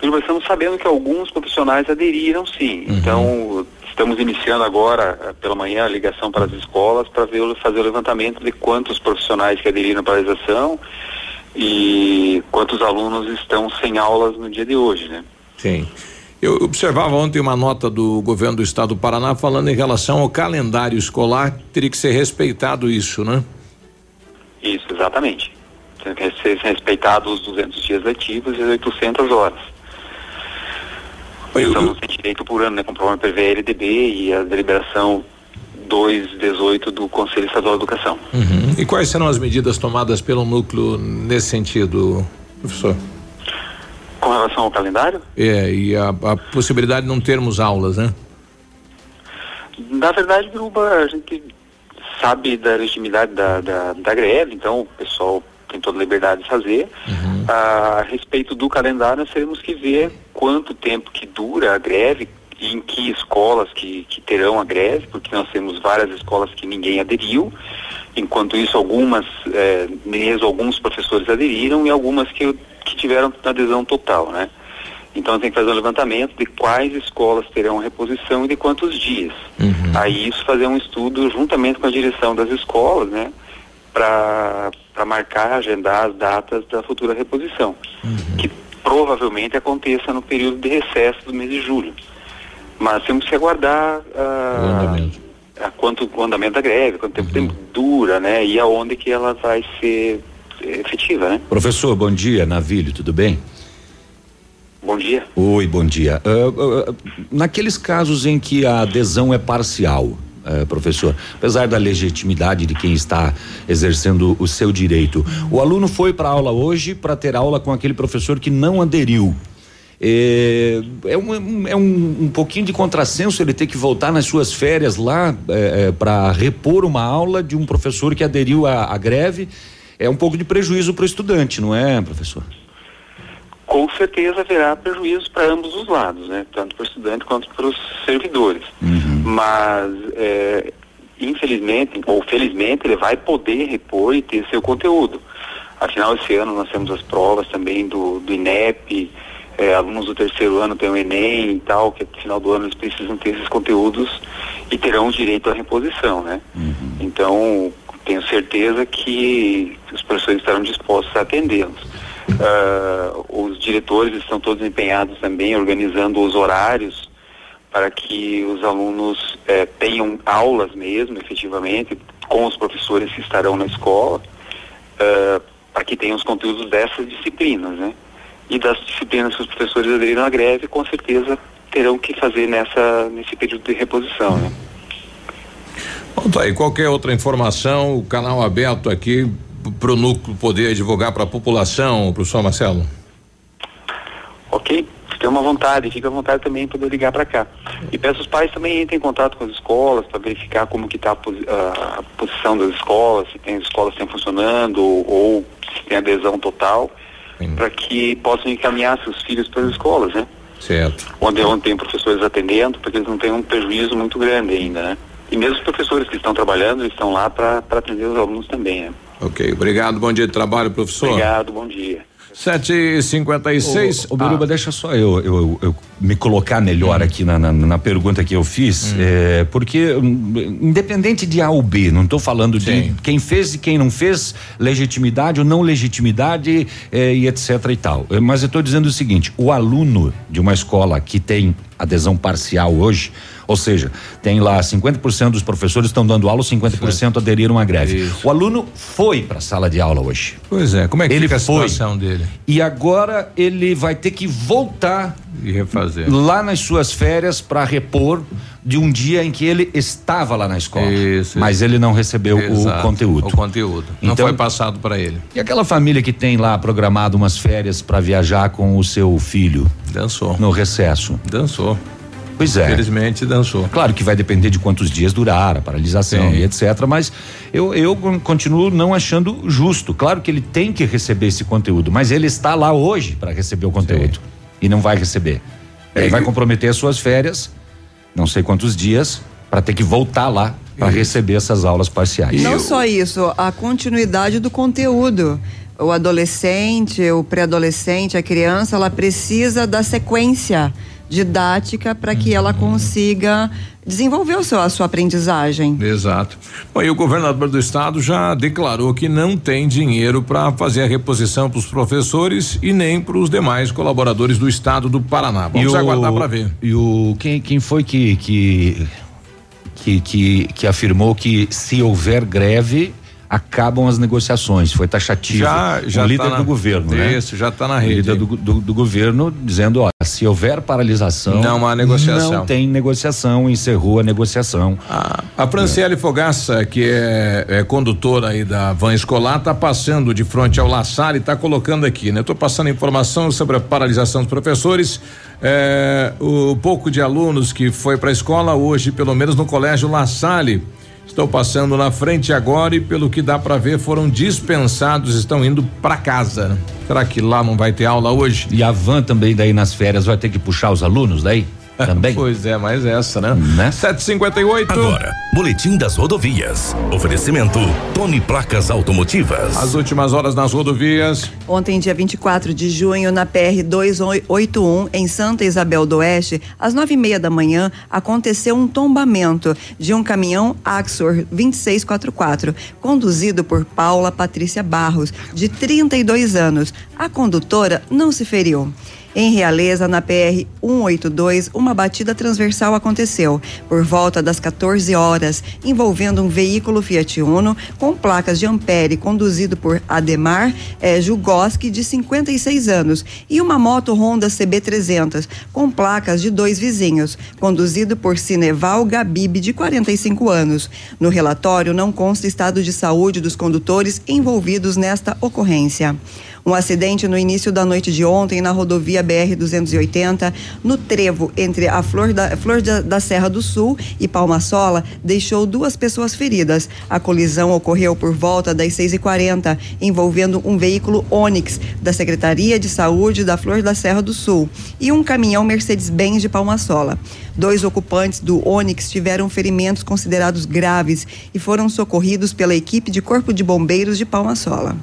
Biruba, estamos sabendo que alguns profissionais aderiram, sim. Então, estamos iniciando agora, eh, pela manhã, a ligação para as escolas para ver, fazer o levantamento de quantos profissionais que aderiram à paralisação e quantos alunos estão sem aulas no dia de hoje, né? Sim. Eu observava ontem uma nota do governo do estado do Paraná falando em relação ao calendário escolar, teria que ser respeitado isso, né? Isso, exatamente. Tem que ser respeitados os 200 dias letivos e as 800 horas. Estamos sem direito por ano, né? Conforme prevê a LDB e a deliberação 218 do Conselho Estadual de Educação. Uhum. E quais serão as medidas tomadas pelo núcleo nesse sentido, professor? Com relação ao calendário, É, e a, a possibilidade de não termos aulas, né? na verdade, Biruba, a gente sabe da legitimidade da, da, da greve, então o pessoal tem toda a liberdade de fazer. A respeito do calendário, nós teremos que ver quanto tempo que dura a greve e em que escolas que, que terão a greve, porque nós temos várias escolas que ninguém aderiu. Enquanto isso, algumas, eh, mesmo alguns professores aderiram e algumas que, que tiveram adesão total, né? Então tem que fazer um levantamento de quais escolas terão reposição e de quantos dias. Aí isso fazer um estudo juntamente com a direção das escolas, né? Para marcar, agendar as datas da futura reposição. Que provavelmente aconteça no período de recesso do mês de julho. Mas temos que aguardar ah, a quanto o andamento da greve, quanto tempo, tempo dura, né? E aonde que ela vai ser efetiva, né? Professor, bom dia, Navilho, tudo bem? Bom dia. Oi, bom dia. Ah, ah, naqueles casos em que a adesão é parcial, ah, professor, apesar da legitimidade de quem está exercendo o seu direito, o aluno foi para aula hoje para ter aula com aquele professor que não aderiu. É, é, um, é um, um pouquinho de contrassenso ele ter que voltar nas suas férias lá para repor uma aula de um professor que aderiu à, à greve. É um pouco de prejuízo para o estudante, não é, professor? Com certeza haverá prejuízo para ambos os lados, né? Tanto para o estudante quanto para os servidores. Mas, é, infelizmente, ou felizmente, ele vai poder repor e ter seu conteúdo. Afinal, esse ano nós temos as provas também do, do INEP, é, alunos do terceiro ano têm o Enem e tal, que no final do ano eles precisam ter esses conteúdos e terão direito à reposição, né? Então, tenho certeza que os professores estarão dispostos a atendê-los. Ah, os diretores estão todos empenhados também, organizando os horários para que os alunos eh, tenham aulas mesmo, efetivamente, com os professores que estarão na escola, ah, para que tenham os conteúdos dessas disciplinas, né? E das disciplinas que os professores aderiram à greve, com certeza terão que fazer nessa, nesse período de reposição, né? Bom, tá aí. Qualquer outra informação, o canal aberto aqui para o núcleo poder divulgar para a população, professor Marcelo. Ok? Se tem uma vontade, fica à vontade também para poder ligar para cá. E peço os pais também entrem em contato com as escolas para verificar como que está a, a- posição das escolas, se tem as escolas que estão funcionando ou, ou se tem adesão total, para que possam encaminhar seus filhos para as escolas, né? Certo. Onde, onde tem professores atendendo, para que eles não tenham um prejuízo muito grande ainda, né? E mesmo os professores que estão trabalhando, estão lá para atender os alunos também, né? Ok, obrigado. Bom dia de trabalho, professor. Obrigado, bom dia. Sete e cinquenta e seis. Ô, ô, Biruba, deixa só eu, eu, eu me colocar melhor aqui na, na, na pergunta que eu fiz, é, porque hum, independente de A ou B, não estou falando de quem fez e quem não fez, legitimidade ou não legitimidade é, e etc e tal. É, Mas eu estou dizendo o seguinte: o aluno de uma escola que tem adesão parcial hoje, ou seja, tem lá 50% dos professores estão dando aula, 50% aderiram à greve. O aluno foi para a sala de aula hoje. Pois é, como é que ele fica a foi. situação dele? E agora ele vai ter que voltar E refazer. lá nas suas férias para repor de um dia em que ele estava lá na escola. mas ele não recebeu Exato, o conteúdo. O conteúdo. não Então- foi passado para ele. E aquela família que tem lá programado umas férias para viajar com o seu filho? Dançou. No recesso. Dançou. Pois é. Infelizmente dançou. Claro que vai depender de quantos dias durar a paralisação Sim. e etc. Mas eu, eu continuo não achando justo. Claro que ele tem que receber esse conteúdo, mas ele está lá hoje para receber o conteúdo e não vai receber. Ele vai comprometer as suas férias, não sei quantos dias, para ter que voltar lá para receber essas aulas parciais. Não só isso, a continuidade do conteúdo. O adolescente, o pré-adolescente, a criança, ela precisa da sequência didática para que ela consiga desenvolver o seu, a sua aprendizagem. Exato. Bom, e o governador do estado já declarou que não tem dinheiro para fazer a reposição para os professores e nem para os demais colaboradores do estado do Paraná. Vamos E o- aguardar para ver. E o quem, quem foi que que, que que que afirmou que se houver greve acabam as negociações? Foi taxativo. Já- já o líder tá na- do governo, né? Isso, já tá na O rede líder aí. do, do, do governo dizendo, ó, se houver paralisação, Não há negociação. Não tem negociação, encerrou a negociação. A Franciele Fogaça, que é, é condutora aí da van escolar, está passando de frente ao La Salle e está colocando aqui, né? Estou passando informação sobre a paralisação dos professores. É, o pouco de alunos que foi para a escola hoje, pelo menos no colégio La Salle, estão passando na frente agora e pelo que dá para ver foram dispensados, estão indo para casa. Será que lá não vai ter aula hoje? E a van também daí nas férias vai ter que puxar os alunos daí? Também? pois é, mas essa, né? né? 758. Agora, Boletim das Rodovias. Oferecimento Tony Placas Automotivas. As últimas horas nas rodovias. Ontem, dia 24 de junho, na PR 281, em Santa Isabel do Oeste, às nove e meia da manhã, aconteceu um tombamento de um caminhão Axor 2644, conduzido por Paula Patrícia Barros, de 32 anos. A condutora não se feriu. Em Realeza, na PR 182, uma batida transversal aconteceu por volta das 14 horas, envolvendo um veículo Fiat Uno com placas de Ampere, conduzido por Ademar eh, Jugoski, de 56 anos, e uma moto Honda CB300 com placas de dois vizinhos, conduzido por Cineval Gabib, de 45 anos. No relatório não consta estado de saúde dos condutores envolvidos nesta ocorrência. Um acidente no início da noite de ontem na rodovia BR-280, no trevo entre a Flor, da, Flor da, da Serra do Sul e Palmasola, deixou duas pessoas feridas. A colisão ocorreu por volta das 6h40, envolvendo um veículo Onix da Secretaria de Saúde da Flor da Serra do Sul e um caminhão Mercedes-Benz de Palmasola. Dois ocupantes do Onix tiveram ferimentos considerados graves e foram socorridos pela equipe de Corpo de Bombeiros de Palmasola.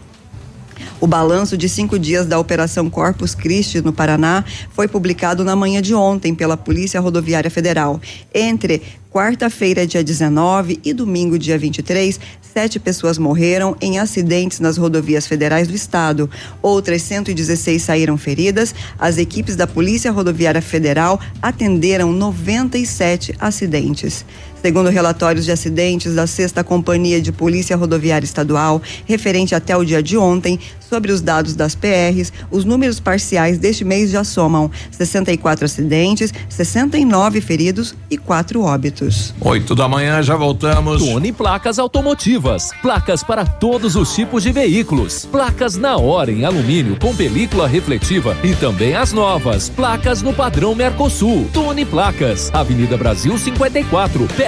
O balanço de cinco dias da Operação Corpus Christi no Paraná foi publicado na manhã de ontem pela Polícia Rodoviária Federal. Entre quarta-feira, dia 19 e domingo, dia 23, sete pessoas morreram em acidentes nas rodovias federais do estado. Outras 116 saíram feridas. As equipes da Polícia Rodoviária Federal atenderam 97 acidentes. Segundo relatórios de acidentes da Sexta Companhia de Polícia Rodoviária Estadual, referente até o dia de ontem, sobre os dados das PRs, os números parciais deste mês já somam 64 acidentes, 69 feridos e 4 óbitos. Oito da manhã, já voltamos. Tony Placas Automotivas. Placas para todos os tipos de veículos. Placas na hora em alumínio com película refletiva e também as novas. Placas no padrão Mercosul. Tony Placas. Avenida Brasil 54,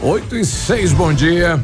News. Oito e seis, bom dia.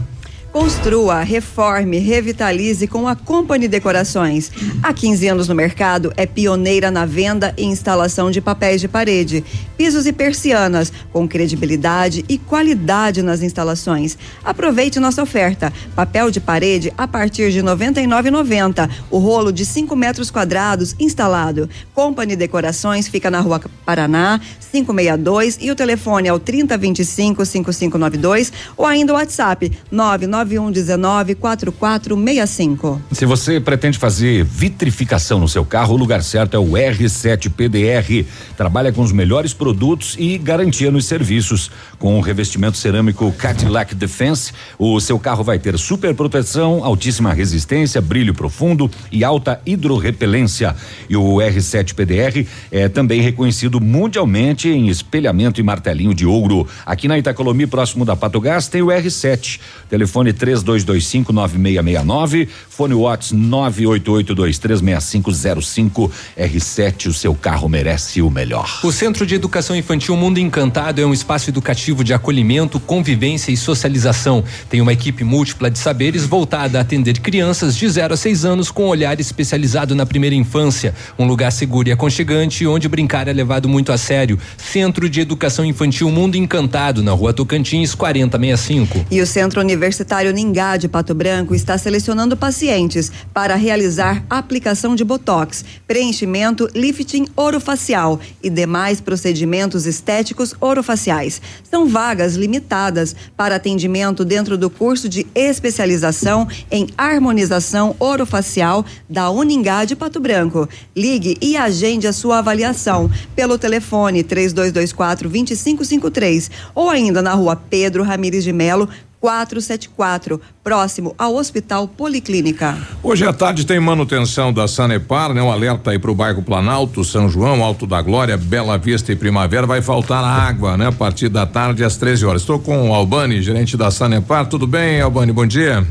Construa, reforme, revitalize com a Company Decorações. Há 15 anos no mercado, é pioneira na venda e instalação de papéis de parede, pisos e persianas, com credibilidade e qualidade nas instalações. Aproveite nossa oferta: papel de parede a partir de R$ 99,90. O rolo de 5 metros quadrados instalado. Company Decorações fica na rua Paraná, 562 e o telefone é o 3025 5592 ou ainda o WhatsApp 99119 4465. Se você pretende fazer vitrificação no seu carro, o lugar certo é o R7 PDR. Trabalha com os melhores produtos e garantia nos serviços. Com o revestimento cerâmico Cadillac Defense, o seu carro vai ter super proteção, altíssima resistência, brilho profundo e alta hidrorrepelência. E o R7 PDR é também reconhecido mundialmente em espelhamento e martelinho de ouro. Aqui na Itacolomi, próximo da Pato Gás, tem o R7. Telefone 3225 9669, fone Whats 988236505. R7, o seu carro merece o melhor. O Centro de Educação Infantil Mundo Encantado é um espaço educativo de acolhimento, convivência e socialização. Tem uma equipe múltipla de saberes voltada a atender crianças de 0 a 6 anos com olhar especializado na primeira infância. Um lugar seguro e aconchegante onde brincar é levado muito a sério. Centro de Educação Infantil Mundo Encantado, na rua Tocantins, 4065. E o Centro Universitário Ningá de Pato Branco está selecionando pacientes para realizar aplicação de botox, preenchimento, lifting orofacial e demais procedimentos estéticos orofaciais. São vagas limitadas para atendimento dentro do curso de especialização em harmonização orofacial da Uningá de Pato Branco. Ligue e agende a sua avaliação pelo telefone 3224 2553 ou ainda na rua Pedro Ramires de Melo 474, próximo ao Hospital Policlínica. Hoje à tarde tem manutenção da Sanepar, né? Um alerta aí para o bairro Planalto, São João, Alto da Glória, Bela Vista e Primavera. Vai faltar água, né? A partir da tarde às 13 horas. Estou com o Albani, gerente da Sanepar. Tudo bem, Albani? Bom dia.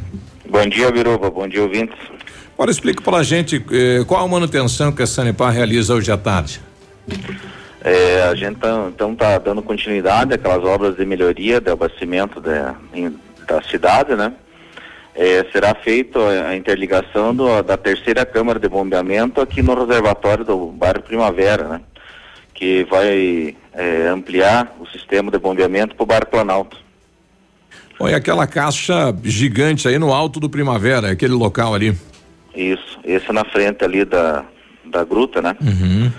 Bom dia, Biruba. Bom dia, ouvintes. Agora explica para a gente eh, qual a manutenção que a Sanepar realiza hoje à tarde. É, a gente tá, então está dando continuidade àquelas obras de melhoria de abastecimento da, em, da cidade, né? É, será feita a interligação do, da terceira câmara de bombeamento aqui no reservatório do bairro Primavera, né? Que vai é, ampliar o sistema de bombeamento para o bairro Planalto. Olha aquela caixa gigante aí no alto do Primavera, aquele local ali. Isso, esse na frente ali da, da gruta, né? Uhum.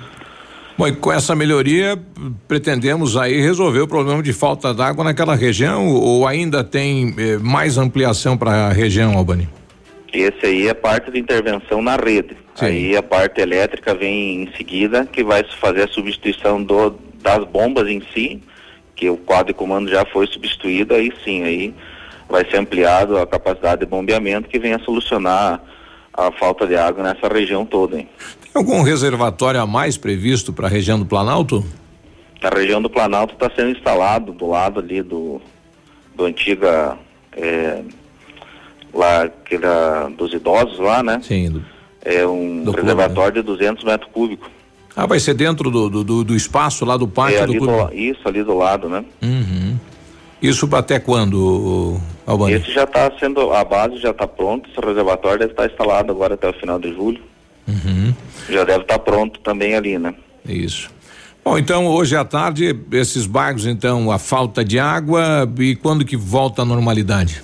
Bom, e com essa melhoria, pretendemos aí resolver o problema de falta d'água naquela região ou ainda tem eh, mais ampliação para a região, Albani? Esse aí é parte de intervenção na rede. Aí a parte elétrica vem em seguida, que vai fazer a substituição do, das bombas em si, que o quadro de comando já foi substituído, aí sim, aí vai ser ampliado a capacidade de bombeamento que venha solucionar a falta de água nessa região toda. Hein? Algum reservatório a mais previsto para a região do Planalto? Na região do Planalto está sendo instalado do lado ali do, do antiga é, lá aquela dos idosos lá, né? Sim. Do, é um do clube, reservatório de 200 metros cúbicos. Ah, vai ser dentro do, do, do- espaço lá do pátio é do clube. do, isso ali do lado, né? Uhum. Isso até quando, Albani? Esse já está sendo a base já está pronta. Esse reservatório deve estar instalado agora até o final de julho. Uhum. Já deve estar pronto também ali, né? Isso. Bom, então hoje à tarde, esses bairros, então, a falta de água e quando que volta à normalidade?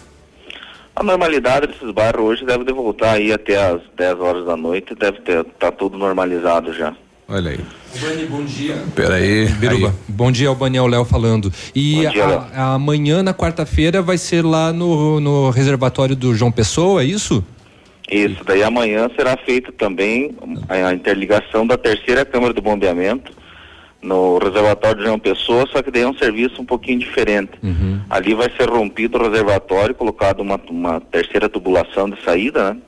A normalidade desses bairros hoje deve de voltar aí até as 10 horas da noite, deve ter tá tudo normalizado já. Olha aí. Albani, bom dia. Peraí. Biruba, bom dia, Albani, é o Léo falando. E Bom dia, Léo. a- a- amanhã, na quarta-feira, vai ser lá no, no reservatório do João Pessoa, é isso? Isso, daí amanhã será feita também a, interligação da terceira câmara de bombeamento no reservatório de João Pessoa, só que daí é um serviço um pouquinho diferente. Ali vai ser rompido o reservatório, colocado uma, uma terceira tubulação de saída, né?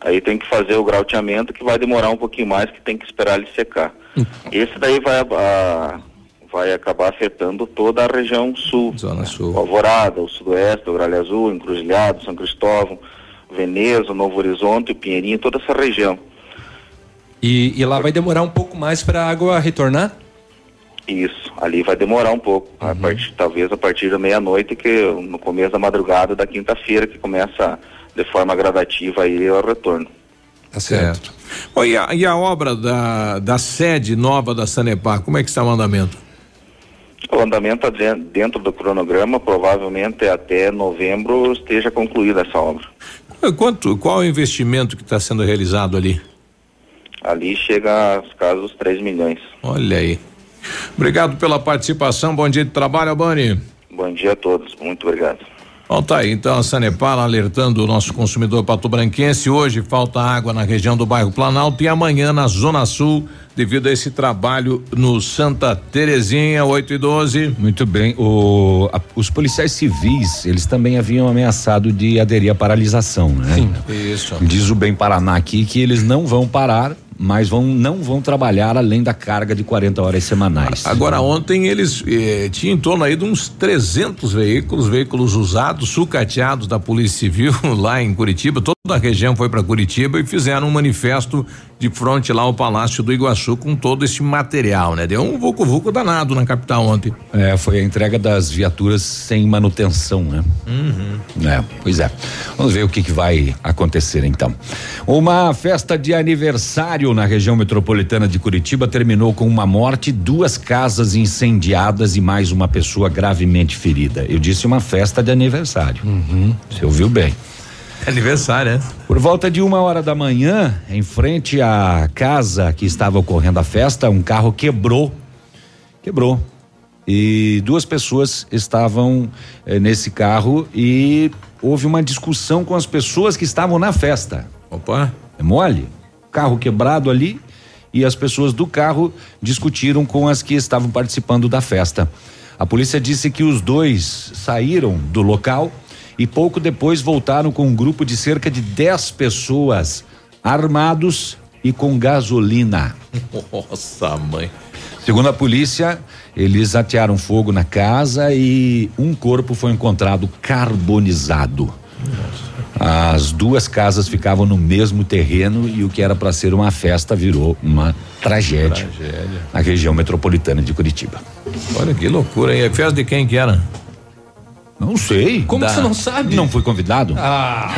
Aí tem que fazer o grauteamento que vai demorar um pouquinho mais, que tem que esperar ele secar. Esse daí vai, a- vai acabar afetando toda a região sul. Zona sul. O Alvorada, o Sudoeste, o Gralha Azul, Encruzilhado, São Cristóvão, Veneza, Novo Horizonte, Pinheirinho, toda essa região. E, e lá vai demorar um pouco mais para a água retornar? Isso, ali vai demorar um pouco, a partir, talvez a partir da meia-noite, que no começo da madrugada da quinta-feira, que começa de forma gradativa aí o retorno. Tá certo. Bom, e, a, e a obra da, da sede nova da Sanepar, como é que está o andamento? O andamento tá den- dentro do cronograma, provavelmente até novembro esteja concluída essa obra. Quanto, qual é o investimento que está sendo realizado ali? Ali chega aos casos 3 milhões. Olha aí. Obrigado pela participação, bom dia de trabalho, Albani. Bom dia a todos, muito obrigado. Bom, tá aí, então a Sanepar alertando o nosso consumidor patobranquense. Hoje falta água na região do bairro Planalto e amanhã na Zona Sul, devido a esse trabalho no Santa Terezinha, 8 e 12. Muito bem. O, a- os policiais civis, eles também haviam ameaçado de aderir à paralisação, né? Sim. Isso. Diz o Bem Paraná aqui que eles não vão parar, mas vão, não vão trabalhar além da carga de 40 horas semanais. Agora, ontem eles eh, tinham em torno aí de uns 300 veículos, veículos usados, sucateados da Polícia Civil lá em Curitiba. Toda a região foi para Curitiba e fizeram um manifesto de frente lá ao Palácio do Iguaçu com todo esse material, né? Deu um vucu-vucu danado na capital ontem. É, foi a entrega das viaturas sem manutenção, né? Uhum. É, pois é. Vamos ver o que, que vai acontecer então. Uma festa de aniversário na região metropolitana de Curitiba terminou com uma morte, duas casas incendiadas e mais uma pessoa gravemente ferida. Eu disse uma festa de aniversário. Você ouviu bem. Aniversário, né? Por volta de uma hora da manhã, em frente à casa que estava ocorrendo a festa, um carro quebrou. Quebrou. E duas pessoas estavam eh, nesse carro e houve uma discussão com as pessoas que estavam na festa. Opa! É mole? Carro quebrado ali e as pessoas do carro discutiram com as que estavam participando da festa. A polícia disse que os dois saíram do local e pouco depois voltaram com um grupo de cerca de 10 pessoas armados e com gasolina. Nossa, mãe. Segundo a polícia, eles atearam fogo na casa e um corpo foi encontrado carbonizado. As duas casas ficavam no mesmo terreno e o que era para ser uma festa virou uma tragédia, Tragédia. na região metropolitana de Curitiba. Olha que loucura, hein? É festa de quem que era? Não sei. Como Da- que você não sabe? Não fui convidado? Ah,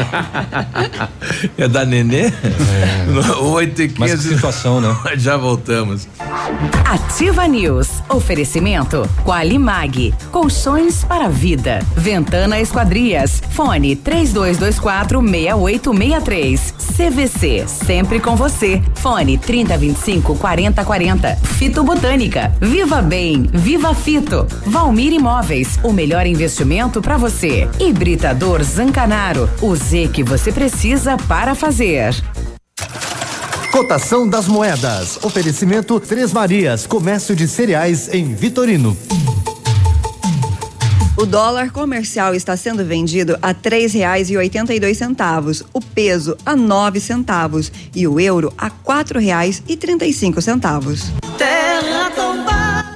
É da Nenê? No- Oito e quinze. situação, né? Já voltamos. Ativa News. Oferecimento Qualimag. Colchões para vida. Ventana Esquadrias. Fone 3224 6863. CVC. Sempre com você. Fone 3025 4040. Fito Botânica. Viva Bem. Viva Fito. Valmir Imóveis. O melhor investimento para você. Hibridador Zancanaro. O Z que você precisa para fazer. Cotação das moedas. Oferecimento Três Marias, comércio de cereais em Vitorino. O dólar comercial está sendo vendido a três reais e oitenta e dois centavos, o peso a nove centavos e o euro a quatro reais e trinta e cinco centavos. Terra tombada.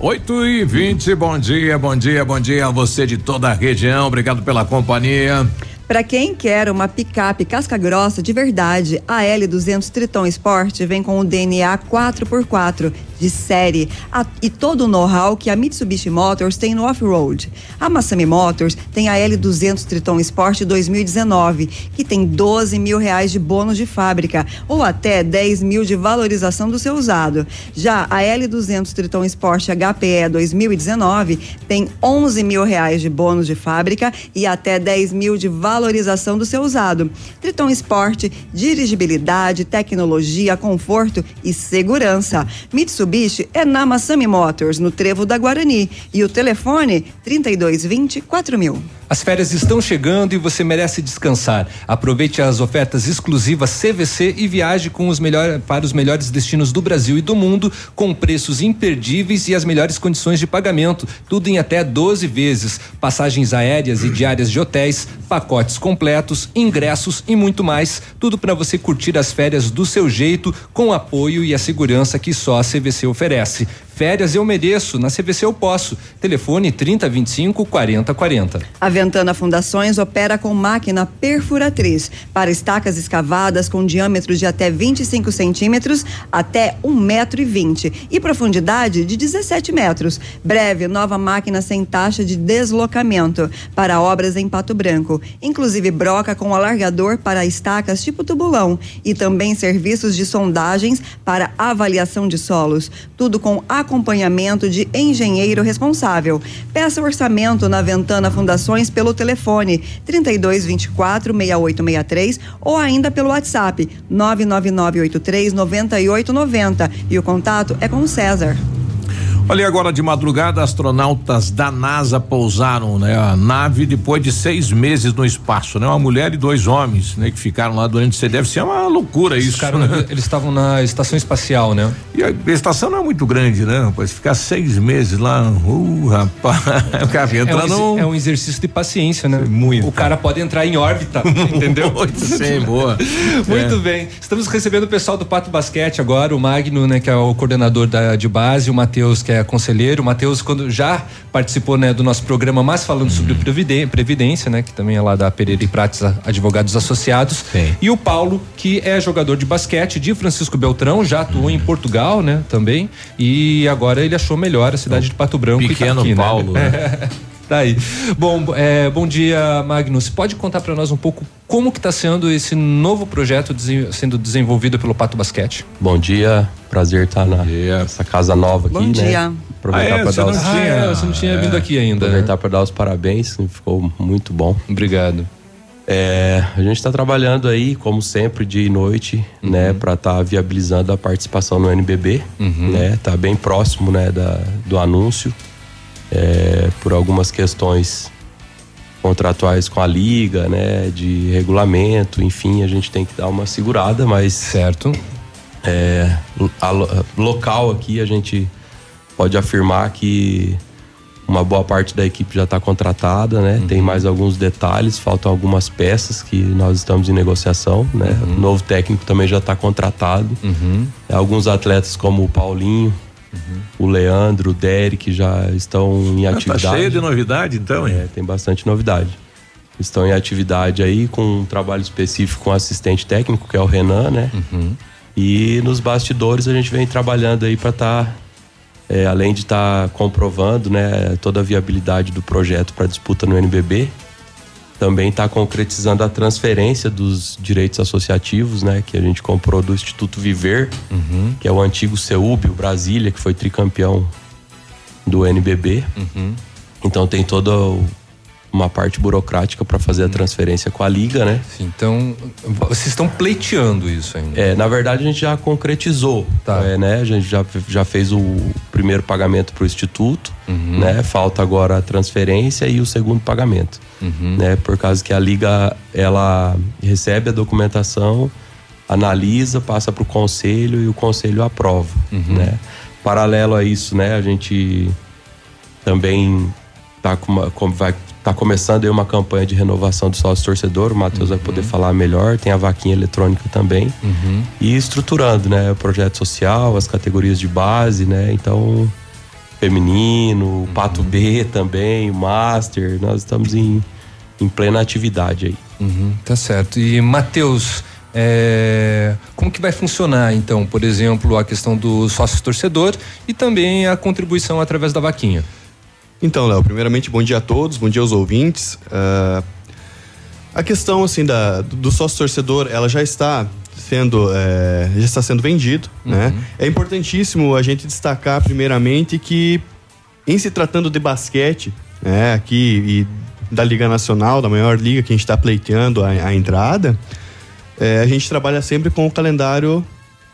8 e 20 bom dia, bom dia, bom dia a você de toda a região. Obrigado pela companhia. Para quem quer uma picape casca grossa de verdade, a L200 Triton Sport vem com o DNA 4x4 de série a- e todo o know-how que a Mitsubishi Motors tem no off-road. A Massami Motors tem a L200 Triton Sport 2019, que tem 12 mil reais de bônus de fábrica ou até 10 mil de valorização do seu usado. Já a L200 Triton Sport HPE 2019 tem 11 mil reais de bônus de fábrica e até 10 mil de valorização do seu usado. Triton Sport, dirigibilidade, tecnologia, conforto e segurança. Mitsubishi é na Massami Motors, no Trevo da Guarani. E o telefone 3220 4000. As férias estão chegando e você merece descansar. Aproveite as ofertas exclusivas CVC e viaje com os melhor, para os melhores destinos do Brasil e do mundo, com preços imperdíveis e as melhores condições de pagamento. Tudo em até 12 vezes. Passagens aéreas e diárias de hotéis, pacotes completos, ingressos e muito mais. Tudo para você curtir as férias do seu jeito, com o apoio e a segurança que só a CVC oferece. Férias eu mereço, na CVC eu posso. Telefone 3025 4040. A Ventana Fundações opera com máquina perfuratriz para estacas escavadas com diâmetro de até 25 centímetros até 1 metro e 20 e profundidade de 17 metros. Breve, nova máquina sem taxa de deslocamento para obras em Pato Branco, inclusive broca com alargador para estacas tipo tubulão e também serviços de sondagens para avaliação de solos. Tudo com acompanhamento de engenheiro responsável. Peça orçamento na Ventana Fundações pelo telefone 3224 6863 ou ainda pelo WhatsApp 99983 9890 e o contato é com o César. Olha, agora de madrugada, astronautas da NASA pousaram, né? A nave depois de seis meses no espaço, né? Uma mulher e dois homens, né? Que ficaram lá durante, você deve ser uma loucura isso. Ficaram- né? Eles estavam na estação espacial, né? E a estação não é muito grande, né? Rapaz, ficar seis meses lá, uh, rapaz, o cara É um, exer- é um exercício de paciência, né? Muito. O cara pode entrar em órbita, entendeu? Muito sim, boa. Muito É. bem. Estamos recebendo o pessoal do Pato Basquete agora, o Magno, né, que é o coordenador da, de base, o Matheus, que é conselheiro. O Matheus, quando já participou, né, do nosso programa, mais falando sobre previden- previdência, né, que também é lá da Pereira e Prates Advogados Associados. E o Paulo, que é jogador de basquete de Francisco Beltrão, já atuou em Portugal, né, também. E agora ele achou melhor a cidade de Pato Branco. e tá pequeno aqui, né? Paulo, né? Tá aí. Bom, é, bom dia, Magnus. Pode contar para nós um pouco como que está sendo esse novo projeto desen- sendo desenvolvido pelo Pato Basquete? Bom dia, prazer estar na nessa casa nova aqui, Bom né? dia. Ah, aproveitar é? para Você dar não os tinha- Ah, é, você não tinha vindo aqui ainda, Aproveitar né? para dar os parabéns, ficou muito bom. Obrigado. É, a gente está trabalhando aí, como sempre, dia e noite, Uhum. né, para estar viabilizando a participação no NBB, Uhum. né? Tá bem próximo, né, da, do anúncio, é, por algumas questões contratuais com a liga, né, de regulamento, enfim, a gente tem que dar uma segurada, mas certo. É, a lo- local aqui a gente pode afirmar que uma boa parte da equipe já está contratada, né? Tem mais alguns detalhes, faltam algumas peças que nós estamos em negociação, né? O novo técnico também já está contratado. Alguns atletas como o Paulinho, o Leandro, o Derek já estão em Ah, tá atividade. cheio de novidade, então, hein? É, tem bastante novidade. Estão em atividade aí com um trabalho específico com o assistente técnico, que é o Renan, né? E nos bastidores a gente vem trabalhando aí para estar, além de estar comprovando, né, toda a viabilidade do projeto para disputa no NBB, também está concretizando a transferência dos direitos associativos, né, que a gente comprou do Instituto Viver, que é o antigo CEUB, o Brasília, que foi tricampeão do NBB. Então tem toda o- uma parte burocrática para fazer a transferência com a liga, né? Então, vocês estão pleiteando isso ainda? É, na verdade a gente já concretizou, é, né? A gente já, já fez o primeiro pagamento para o instituto, né? Falta agora a transferência e o segundo pagamento, né? Por causa que a liga ela recebe a documentação, analisa, passa para o conselho e o conselho aprova, né? Paralelo a isso, né? A gente também tá com uma, com- vai tá começando aí uma campanha de renovação do sócio torcedor. O Matheus vai poder falar melhor. Tem a vaquinha eletrônica também e estruturando, né, o projeto social, as categorias de base, né? Então, feminino, o Pato B também, o Master, nós estamos em, em plena atividade aí. Uhum, tá certo. E, Matheus, é, como que vai funcionar, então, por exemplo, a questão do sócio torcedor e também a contribuição através da vaquinha? Então, Léo, primeiramente, bom dia a todos, bom dia aos ouvintes. Ah, a questão, assim, da, do sócio torcedor, ela já está sendo, eh, já está sendo vendido, né? É importantíssimo a gente destacar, primeiramente, que em se tratando de basquete, né, aqui e da Liga Nacional, da maior liga que a gente está pleiteando a, a entrada, eh, a gente trabalha sempre com o calendário,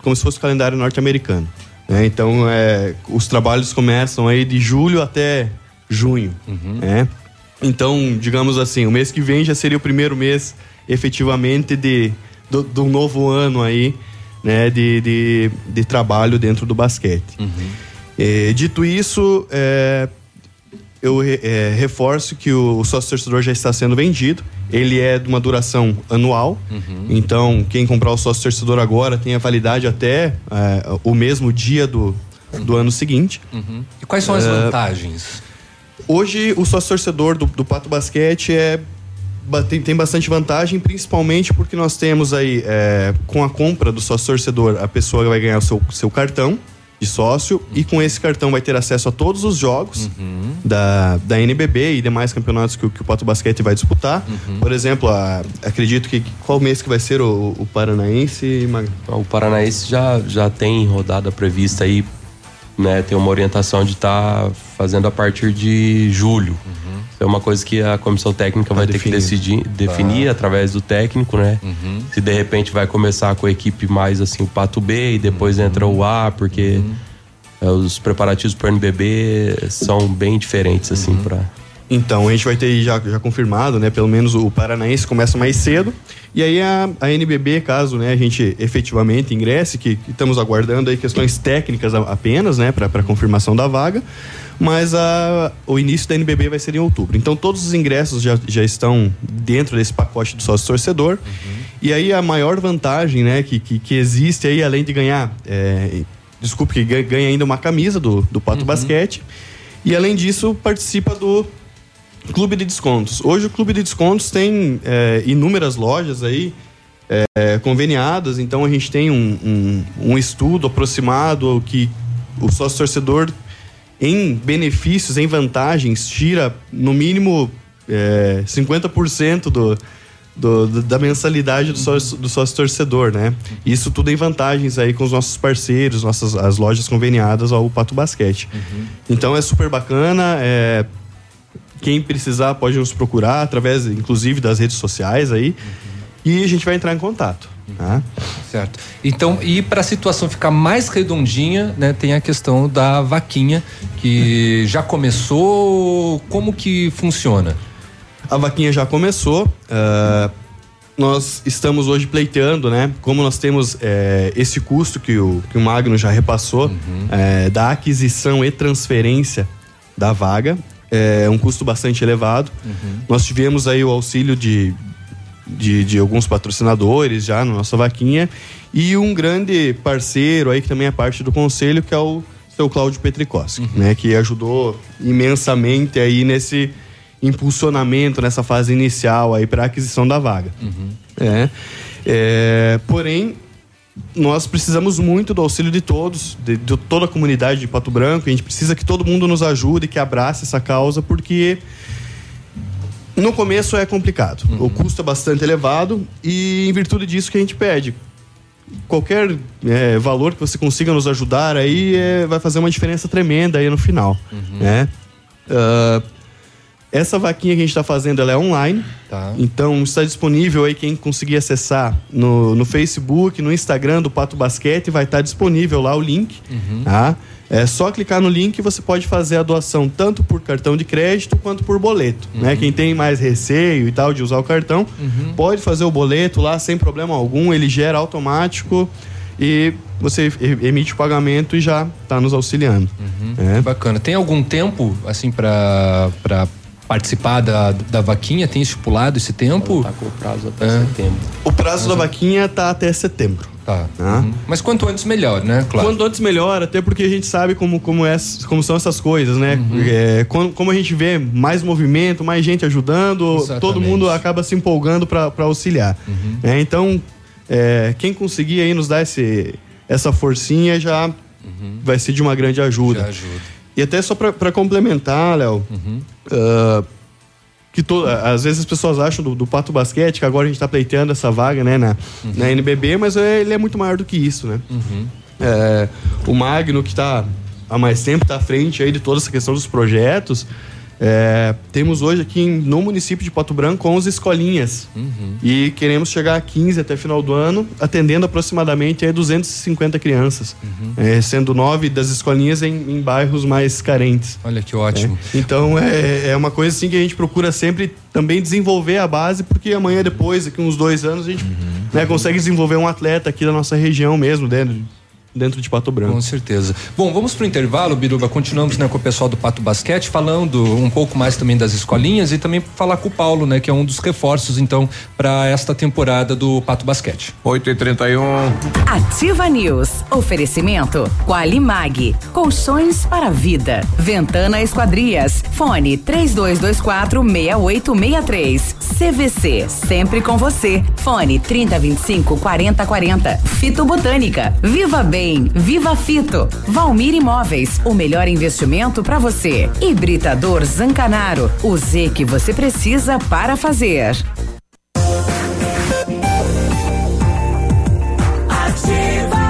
como se fosse o calendário norte-americano. né? Então, eh, os trabalhos começam aí de julho até junho, né? Então, digamos assim, o mês que vem já seria o primeiro mês, efetivamente, de, do, do novo ano aí, né? De, de, de trabalho dentro do basquete. Eh, dito isso, eh, eu eh, reforço que o, o sócio torcedor já está sendo vendido. Ele é de uma duração anual. Então, quem comprar o sócio torcedor agora tem a validade até eh, o mesmo dia do, do ano seguinte. E quais são as Eh, vantagens? Hoje, o sócio torcedor do, do Pato Basquete é, tem, tem bastante vantagem, principalmente porque nós temos aí, é, com a compra do sócio torcedor, a pessoa vai ganhar o seu, seu cartão de sócio e com esse cartão vai ter acesso a todos os jogos da, da NBB e demais campeonatos que, o- que o Pato Basquete vai disputar. Por exemplo, a- acredito que qual mês que vai ser o, o Paranaense? Mag- O Paranaense já, já tem rodada prevista aí, né? Tem uma orientação de estar fazendo a partir de julho. Isso é uma coisa que a comissão técnica vai ter que decidir, definir através do técnico, né? Se de repente vai começar com a equipe mais assim, o Pato B e depois entra o A, porque é, os preparativos para o NBB são bem diferentes, assim, para Então, a gente vai ter já, já confirmado, né? Pelo menos o Paranaense começa mais cedo. E aí a, a NBB, caso né, a gente efetivamente ingresse, que, que estamos aguardando aí questões técnicas apenas, né? Para confirmação da vaga. Mas a, o início da NBB vai ser em outubro. Então, todos os ingressos já, já estão dentro desse pacote do sócio torcedor. E aí a maior vantagem, né? Que, que, que existe aí, além de ganhar... é, desculpe, que ganha- ainda uma camisa do, do Pato Basquete. E além disso, participa do Clube de Descontos. Hoje o Clube de Descontos tem é, inúmeras lojas aí é, conveniadas, então a gente tem um, um, um estudo aproximado ao que o sócio torcedor em benefícios, em vantagens, tira no mínimo é, 50% do, do- da mensalidade do sócio, do sócio torcedor, né? Isso tudo em vantagens aí com os nossos parceiros, nossas as lojas conveniadas ao Pato Basquete. Então é super bacana. é, quem precisar pode nos procurar através, inclusive, das redes sociais aí. E a gente vai entrar em contato. Tá? Certo. Então, e para a situação ficar mais redondinha, né, tem a questão da vaquinha que já começou. Como que funciona? A vaquinha já começou. ah, nós estamos hoje pleiteando, né? Como nós temos eh, esse custo que o, que o Magno já repassou, eh, da aquisição e transferência da vaga, é um custo bastante elevado. Nós tivemos aí o auxílio de, de, de alguns patrocinadores já na nossa vaquinha e um grande parceiro aí que também é parte do conselho, que é o seu Cláudio Petricoski, né? Que ajudou imensamente aí nesse impulsionamento nessa fase inicial aí para a aquisição da vaga. É. É, porém, nós precisamos muito do auxílio de todos, de, de toda a comunidade de Pato Branco. A gente precisa que todo mundo nos ajude, que abrace essa causa, porque no começo é complicado. O custo é bastante elevado e em virtude disso que a gente pede. Qualquer é, valor que você consiga nos ajudar aí é, vai fazer uma diferença tremenda aí no final. Né? Ah, essa vaquinha que a gente está fazendo ela é online. Então está disponível aí quem conseguir acessar no, no Facebook, no Instagram do Pato Basquete, vai estar disponível lá o link. Tá? É só clicar no link e você pode fazer a doação tanto por cartão de crédito quanto por boleto. Né? Quem tem mais receio e tal de usar o cartão, pode fazer o boleto lá sem problema algum, ele gera automático e você emite o pagamento e já está nos auxiliando. É. Bacana. Tem algum tempo, assim, para para participar da, da vaquinha? Tem estipulado esse tempo? Tá com o prazo até setembro. O prazo da vaquinha tá até setembro. Tá. Mas quanto antes melhor, né? Claro. Quanto antes melhor, até porque a gente sabe como, como, é, como são essas coisas, né? É, quando- como a gente vê mais movimento, mais gente ajudando, Exatamente. todo mundo acaba se empolgando para auxiliar. né? Então, é, quem conseguir aí nos dar esse, essa forcinha já vai ser de uma grande ajuda. Já ajuda. E até só para complementar, Léo, ah, que to- às vezes as pessoas acham do, do Pato Basquete que agora a gente está pleiteando essa vaga né, na, na NBB, mas é- ele é muito maior do que isso, né? É, o Magno, que está há mais tempo, está à frente aí de toda essa questão dos projetos. É, temos hoje aqui no município de Pato Branco 11 escolinhas. E queremos chegar a 15 até final do ano, atendendo aproximadamente aí 250 crianças, é, sendo nove das escolinhas em, em bairros mais carentes. Olha que ótimo. É, Então é, é uma coisa assim que a gente procura sempre também desenvolver a base, porque amanhã depois, daqui uns dois anos, a gente né, consegue desenvolver um atleta aqui da nossa região mesmo, dentro, dentro de Pato Branco. Com certeza. Bom, vamos pro intervalo, Biruba. Continuamos né, com o pessoal do Pato Basquete, falando um pouco mais também das escolinhas e também falar com o Paulo, né, que é um dos reforços, então, para esta temporada do Pato Basquete. 8 e 31 Ativa News. Oferecimento Qualimag. Colchões para a vida. Ventana Esquadrias. Fone 3224 6863. CVC. Sempre com você. Fone 3025 4040. Fito Botânica. Viva Bem. Viva Fito. Valmir Imóveis. O melhor investimento para você. Hibridador Zancanaro. O Z que você precisa para fazer. Ativa.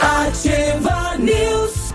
Ativa News.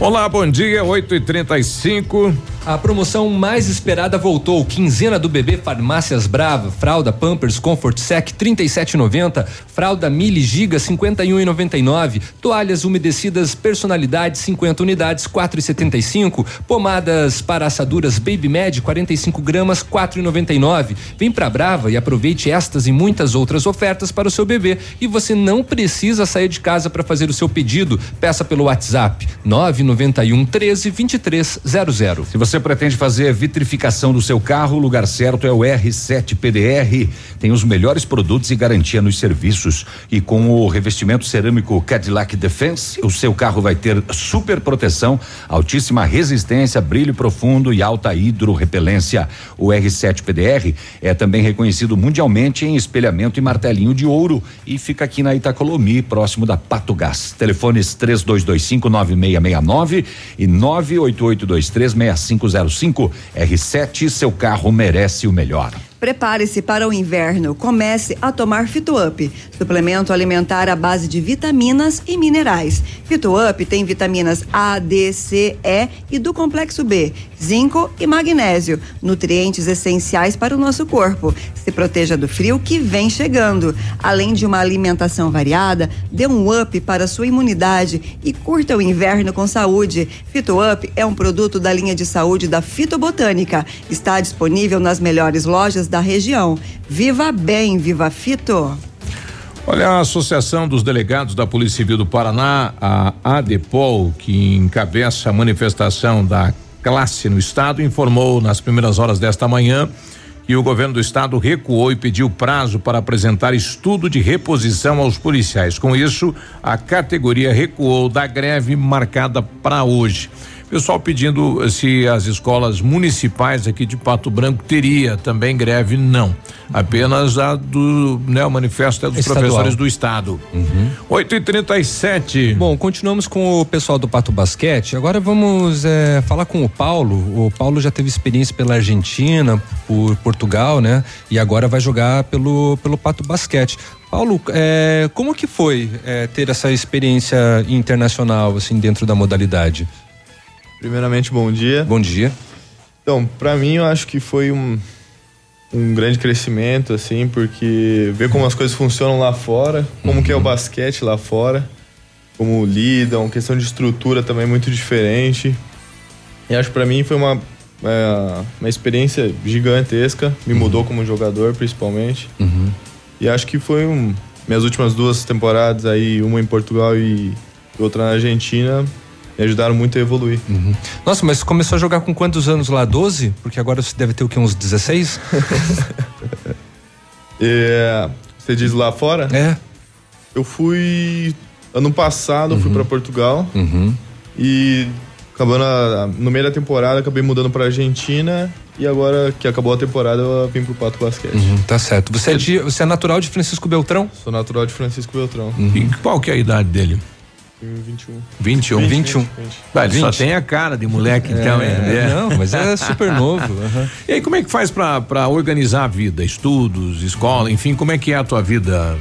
Olá, bom dia, 8 e 35 A promoção mais esperada voltou. Quinzena do bebê Farmácias Brava. Fralda Pampers Comfort Sec 37,90. Fralda Mili Giga 51,99. Toalhas umedecidas Personalidade 50 unidades 4,75. Pomadas para assaduras Baby Med 45 gramas 4,99. Vem pra Brava e aproveite estas e muitas outras ofertas para o seu bebê. E você não precisa sair de casa para fazer o seu pedido. Peça pelo WhatsApp 991 13 2300. Se você pretende fazer vitrificação do seu carro, o lugar certo é o R7 PDR. Tem os melhores produtos e garantia nos serviços. E com o revestimento cerâmico Cadillac Defense, o seu carro vai ter super proteção, altíssima resistência, brilho profundo e alta hidrorrepelência. O R7 PDR é também reconhecido mundialmente em espelhamento e martelinho de ouro e fica aqui na Itacolomi, próximo da Pato Gás. Telefones 3225 9669 e 98823 2505. R7, seu carro merece o melhor. Prepare-se para o inverno. Comece a tomar Fitup, suplemento alimentar à base de vitaminas e minerais. Fitup tem vitaminas A, D, C, E e do complexo B, zinco e magnésio, nutrientes essenciais para o nosso corpo. Se proteja do frio que vem chegando. Além de uma alimentação variada, dê um up para sua imunidade e curta o inverno com saúde. Fitup é um produto da linha de saúde da Fitobotânica. Está disponível nas melhores lojas da região. Viva bem, viva Fito! Olha, a Associação dos Delegados da Polícia Civil do Paraná, a ADEPOL, que encabeça a manifestação da classe no estado, informou nas primeiras horas desta manhã que o governo do estado recuou e pediu prazo para apresentar estudo de reposição aos policiais. Com isso, a categoria recuou da greve marcada para hoje. Pessoal pedindo se as escolas municipais aqui de Pato Branco teria também greve, não. Apenas a do, né, o manifesto é dos Estadual. professores do estado. 8 e 37 Bom, continuamos com o pessoal do Pato Basquete. Agora vamos é, falar com o Paulo. O Paulo já teve experiência pela Argentina, por Portugal, né? E agora vai jogar pelo, pelo Pato Basquete. Paulo, é, como que foi é, ter essa experiência internacional, assim, dentro da modalidade? Primeiramente, bom dia. Bom dia. Então, pra mim, eu acho que foi um, um grande crescimento, assim, porque ver como as coisas funcionam lá fora, como que é o basquete lá fora, como lidam, questão de estrutura também muito diferente. E acho que pra mim foi uma, é, uma experiência gigantesca, me mudou como jogador, principalmente. E acho que foi um, minhas últimas duas temporadas aí, uma em Portugal e outra na Argentina, me ajudaram muito a evoluir. Nossa, mas começou a jogar com quantos anos lá? 12? Porque agora você deve ter o quê? Uns 16? É, você diz lá fora? É. Eu fui. Ano passado, eu fui pra Portugal. Uhum. E acabando a- no meio da temporada, acabei mudando pra Argentina. E agora que acabou a temporada, eu vim pro Pato Basquete. Uhum, tá certo. Você é, de- você é natural de Francisco Beltrão? Sou natural de Francisco Beltrão. E qual que é a idade dele? Tenho 21. 21. 20, 21. 20. Ah, ele só 20. tem a cara de moleque, então. É, é. não, mas é super novo. aham. E aí, como é que faz pra pra organizar a vida? Estudos, escola, enfim, como é que é a tua vida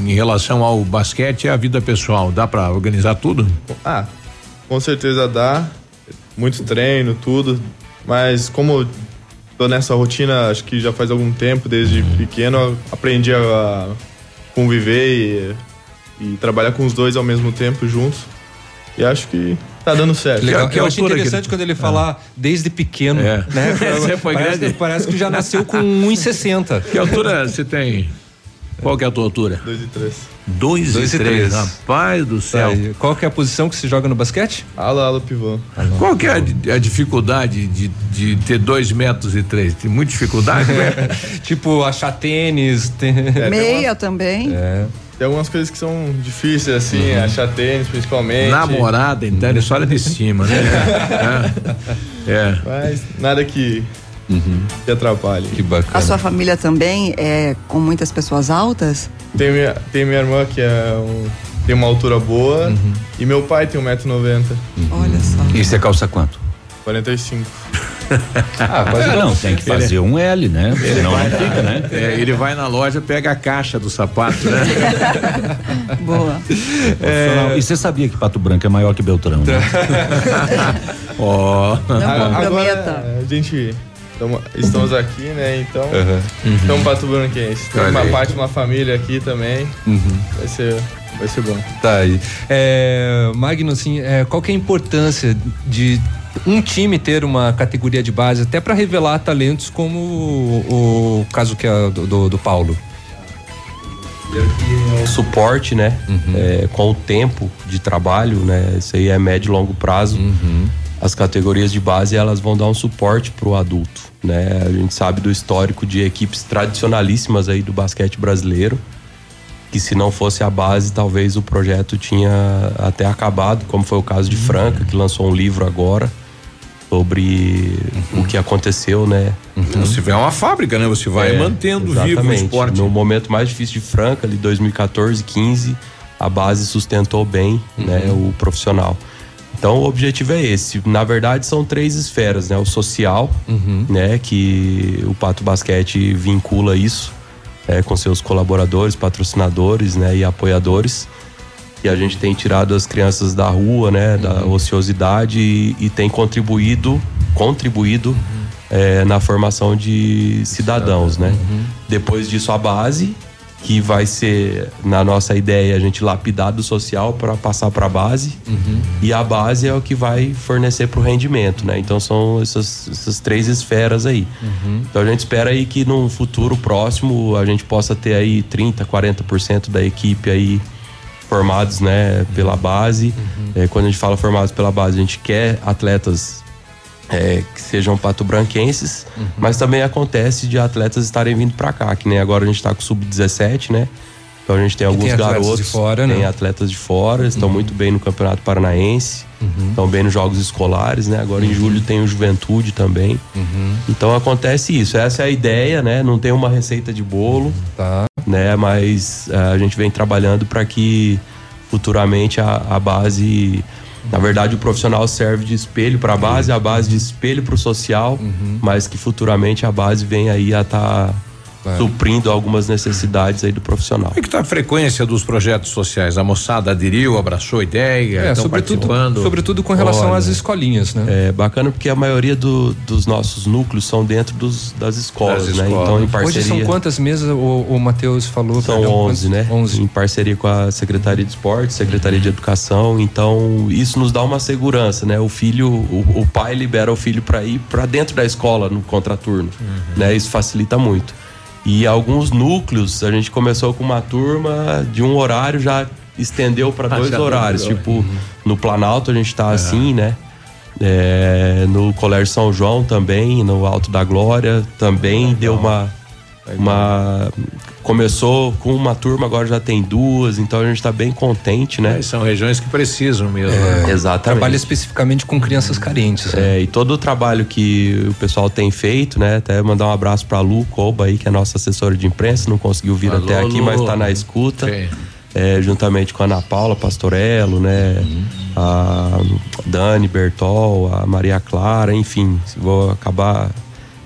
em relação ao basquete e a vida pessoal? Dá pra organizar tudo? Ah, com certeza dá. Muito treino, tudo. Mas como eu tô nessa rotina, acho que já faz algum tempo, desde pequeno, eu aprendi a conviver e, e trabalhar com os dois ao mesmo tempo juntos. E acho que tá dando certo. Legal. que Eu acho altura que interessante ele- quando ele falar desde pequeno, É. né? Você foi parece, grande. que, parece que já nasceu com 1,60. Que altura você tem? Qual que é a tua altura? 2 e 3. Dois, Dois e e três. três. Rapaz do Tá céu. aí. Qual que é a posição que se joga no basquete? Ala, ala, pivô. Qual que é a, a dificuldade de, de ter dois metros e três? Tem muita dificuldade? né? tipo, achar tênis. Tem... Meia também. É. Tem algumas coisas que são difíceis, assim, achar tênis, principalmente. Namorada, então, ele só olha de cima, né? é. é. Mas nada que, que atrapalhe. Que bacana. A sua família também é com muitas pessoas altas? Tem minha, tem minha irmã que é um- tem uma altura boa e meu pai tem 1,90m. Olha só. E você calça quanto? 45. Ah, quase não, tem que fazer um L, né? Senão não fica, né? É, ele vai na loja, pega a caixa do sapato, né? Boa. É... E você sabia que Pato Branco é maior que Beltrão, né? Ó. Não Agora comprometa. a gente tamo- estamos aqui, né? Então, Uhum. então Pato Branquense. Tem Olha uma aí. parte de uma família aqui também. Vai ser, vai ser bom. Tá aí. É, Magno, assim, é, qual que é a importância de um time ter uma categoria de base até para revelar talentos como o, o caso que é do, do, do Paulo? suporte, né? É, com o tempo de trabalho, né? Isso aí é médio e longo prazo. As categorias de base elas vão dar um suporte pro adulto, né? A gente sabe do histórico de equipes tradicionalíssimas aí do basquete brasileiro, que se não fosse a base, talvez o projeto tinha até acabado, como foi o caso de Franca, que lançou um livro agora sobre o que aconteceu, né? Se tiver uma fábrica, né? Você vai É, mantendo vivo o exatamente. esporte. No momento mais difícil de Franca, ali 2014, 15, a base sustentou bem, né, Uhum. o profissional. Então o objetivo é esse. Na verdade são três esferas, né? O social, né? Que o Pato Basquete vincula isso é, com seus colaboradores, patrocinadores, né? E apoiadores. E a gente tem tirado as crianças da rua, né? Da ociosidade e, e tem contribuído, contribuído é, na formação de cidadãos, né? Depois disso a base, que vai ser na nossa ideia a gente lapidar do social para passar para a base e a base é o que vai fornecer para o rendimento, né? Então são essas, essas três esferas aí. Então a gente espera aí que num futuro próximo a gente possa ter aí 30, 40% da equipe aí formados, né, pela base. É, quando a gente fala formados pela base, a gente quer atletas é, que sejam patobranquenses, mas também acontece de atletas estarem vindo para cá, que nem agora a gente tá com o sub-17, né? Então a gente tem alguns tem atletas garotos, de fora, tem né? atletas de fora, estão muito bem no Campeonato Paranaense, estão bem nos jogos escolares, né? Agora em julho tem o Juventude também. Então acontece isso. Essa é a ideia, né? Não tem uma receita de bolo, tá. né? Mas eh, a gente vem trabalhando para que futuramente a, a base, na verdade, o profissional serve de espelho para a base, a base de espelho para o social, mas que futuramente a base venha aí a estar suprindo algumas necessidades aí do profissional. Como é que tá a frequência dos projetos sociais? A moçada aderiu, abraçou a ideia, É, estão sobretudo- participando? sobretudo com relação Olha, às escolinhas, né? É bacana porque a maioria do- dos nossos núcleos são dentro dos- das escolas, Das né? escolas. Então, em parceria. Hoje são quantas mesas o, o Matheus falou? São perdão, 11, né? Em parceria com a Secretaria de Esporte, Secretaria de Educação. Então, isso nos dá uma segurança, né? O filho, o, o pai libera o filho para ir para dentro da escola no contraturno, né? Isso facilita muito. E alguns núcleos, a gente começou com uma turma de um horário, já estendeu para Ah, dois horários. Tipo, no Planalto a gente tá assim, né? É, no Colégio São João também, no Alto da Glória, também deu uma, uma. Começou com uma turma, agora já tem duas, então a gente está bem contente, né? São regiões que precisam mesmo. É, né? exatamente. Trabalha especificamente com crianças carentes. É, e todo o trabalho que o pessoal tem feito, né? Até mandar um abraço pra Lu Koba aí, que é a nossa assessora de imprensa, não conseguiu vir Alô, até aqui, Lu. mas tá na escuta. É, juntamente com a Ana Paula Pastorello, né? A Dani Bertol, a Maria Clara, enfim, vou acabar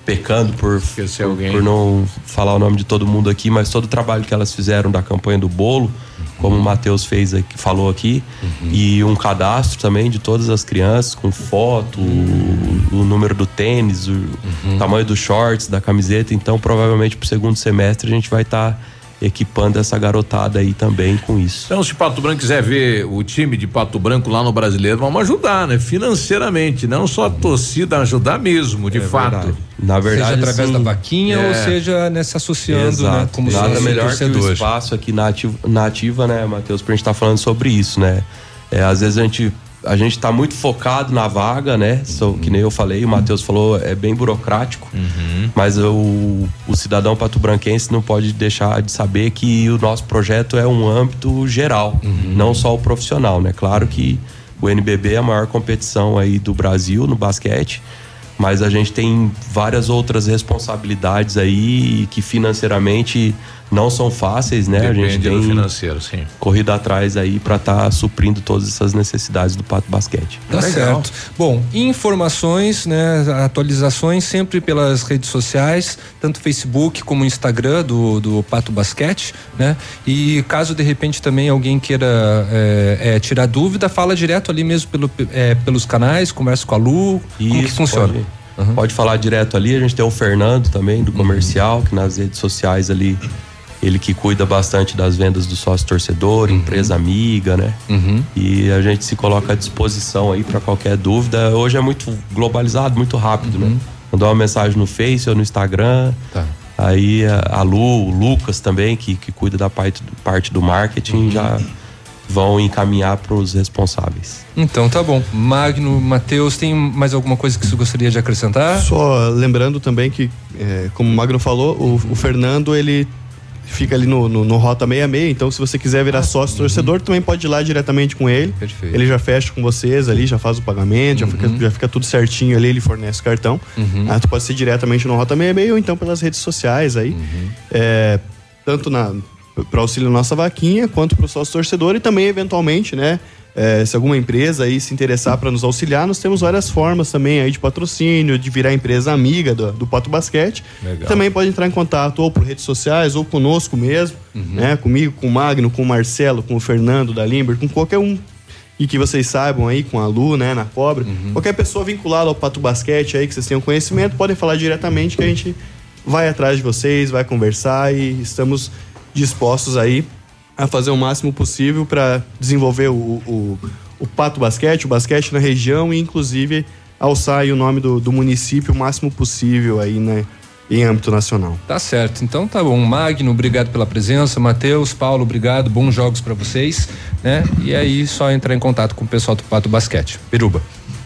pecando por, por, por não falar o nome de todo mundo aqui, mas todo o trabalho que elas fizeram da campanha do bolo, como o Matheus fez aqui, falou aqui, e um cadastro também de todas as crianças, com foto, o, o número do tênis, o tamanho dos shorts, da camiseta. Então, provavelmente pro segundo semestre a gente vai estar equipando essa garotada aí também com isso. Então, se Pato Branco quiser ver o time de Pato Branco lá no Brasileiro, vamos ajudar, né? Financeiramente, não só a torcida, ajudar mesmo, de fato. verdade. Na verdade, seja através assim, da vaquinha é. ou seja né, se associando, né? Exato. Como Nada melhor que o espaço aqui na ativa, na ativa né, Matheus, pra gente estar falando sobre isso, né? É, às vezes a gente a gente tá muito focado na vaga, né? So, que nem eu falei, o Matheus falou, é bem burocrático. Mas o, o cidadão patobranquense não pode deixar de saber que o nosso projeto é um âmbito geral, não só o profissional, né? Claro que o NBB é a maior competição aí do Brasil no basquete, mas a gente tem várias outras responsabilidades aí que financeiramente não são fáceis, né? a gente Depende do tem financeiro, sim. corrido atrás aí para estar suprindo todas essas necessidades do Pato Basquete. Tá certo. Bom, informações, né, atualizações sempre pelas redes sociais, tanto Facebook como Instagram do, do Pato Basquete, né? E caso de repente também alguém queira é, é, tirar dúvida, fala direto ali mesmo pelo, é, pelos canais, conversa com a Lu, como que Isso, funciona? Pode, pode falar direto ali. A gente tem o Fernando também, Uhum. do comercial, que nas redes sociais ali, ele que cuida bastante das vendas do sócio torcedor, Uhum. empresa amiga, né? E a gente se coloca à disposição aí para qualquer dúvida. Hoje é muito globalizado, muito rápido, né? Mandar uma mensagem no Face ou no Instagram. Uhum. Tá. Aí a, a Lu, o Lucas também, que, que cuida da parte, parte do marketing, Uhum. já vão encaminhar para os responsáveis. Então tá bom. Magno, Matheus, tem mais alguma coisa que você gostaria de acrescentar? Só lembrando também que, é, como o Magno falou, o, o Fernando ele fica ali no, no, no Rota 66, então se você quiser virar sócio torcedor, também pode ir lá diretamente com ele. Perfeito. Ele já fecha com vocês ali, já faz o pagamento, já, fica, já fica tudo certinho ali, ele fornece o cartão. Uhum. Ah, tu pode ser diretamente no Rota 66 ou então pelas redes sociais aí. É, tanto na para auxílio nossa vaquinha, quanto para o sócio torcedor e também, eventualmente, né? É, se alguma empresa aí se interessar para nos auxiliar, nós temos várias formas também aí de patrocínio, de virar empresa amiga do, do Pato Basquete. Legal. Também pode entrar em contato ou por redes sociais ou conosco mesmo, né? Comigo, com o Magno, com o Marcelo, com o Fernando da Limber, com qualquer um e que vocês saibam aí, com a Lu, né, na Cobra. Qualquer pessoa vinculada ao Pato Basquete aí, que vocês tenham conhecimento, podem falar diretamente que a gente vai atrás de vocês, vai conversar e estamos dispostos aí a fazer o máximo possível para desenvolver o, o, o Pato Basquete, o basquete na região e inclusive alçar aí o nome do, do município o máximo possível aí, né, em âmbito nacional. Tá certo. Então tá bom. Magno, obrigado pela presença. Matheus, Paulo, obrigado. Bons jogos para vocês, né? E aí só entrar em contato com o pessoal do Pato Basquete. Peruba.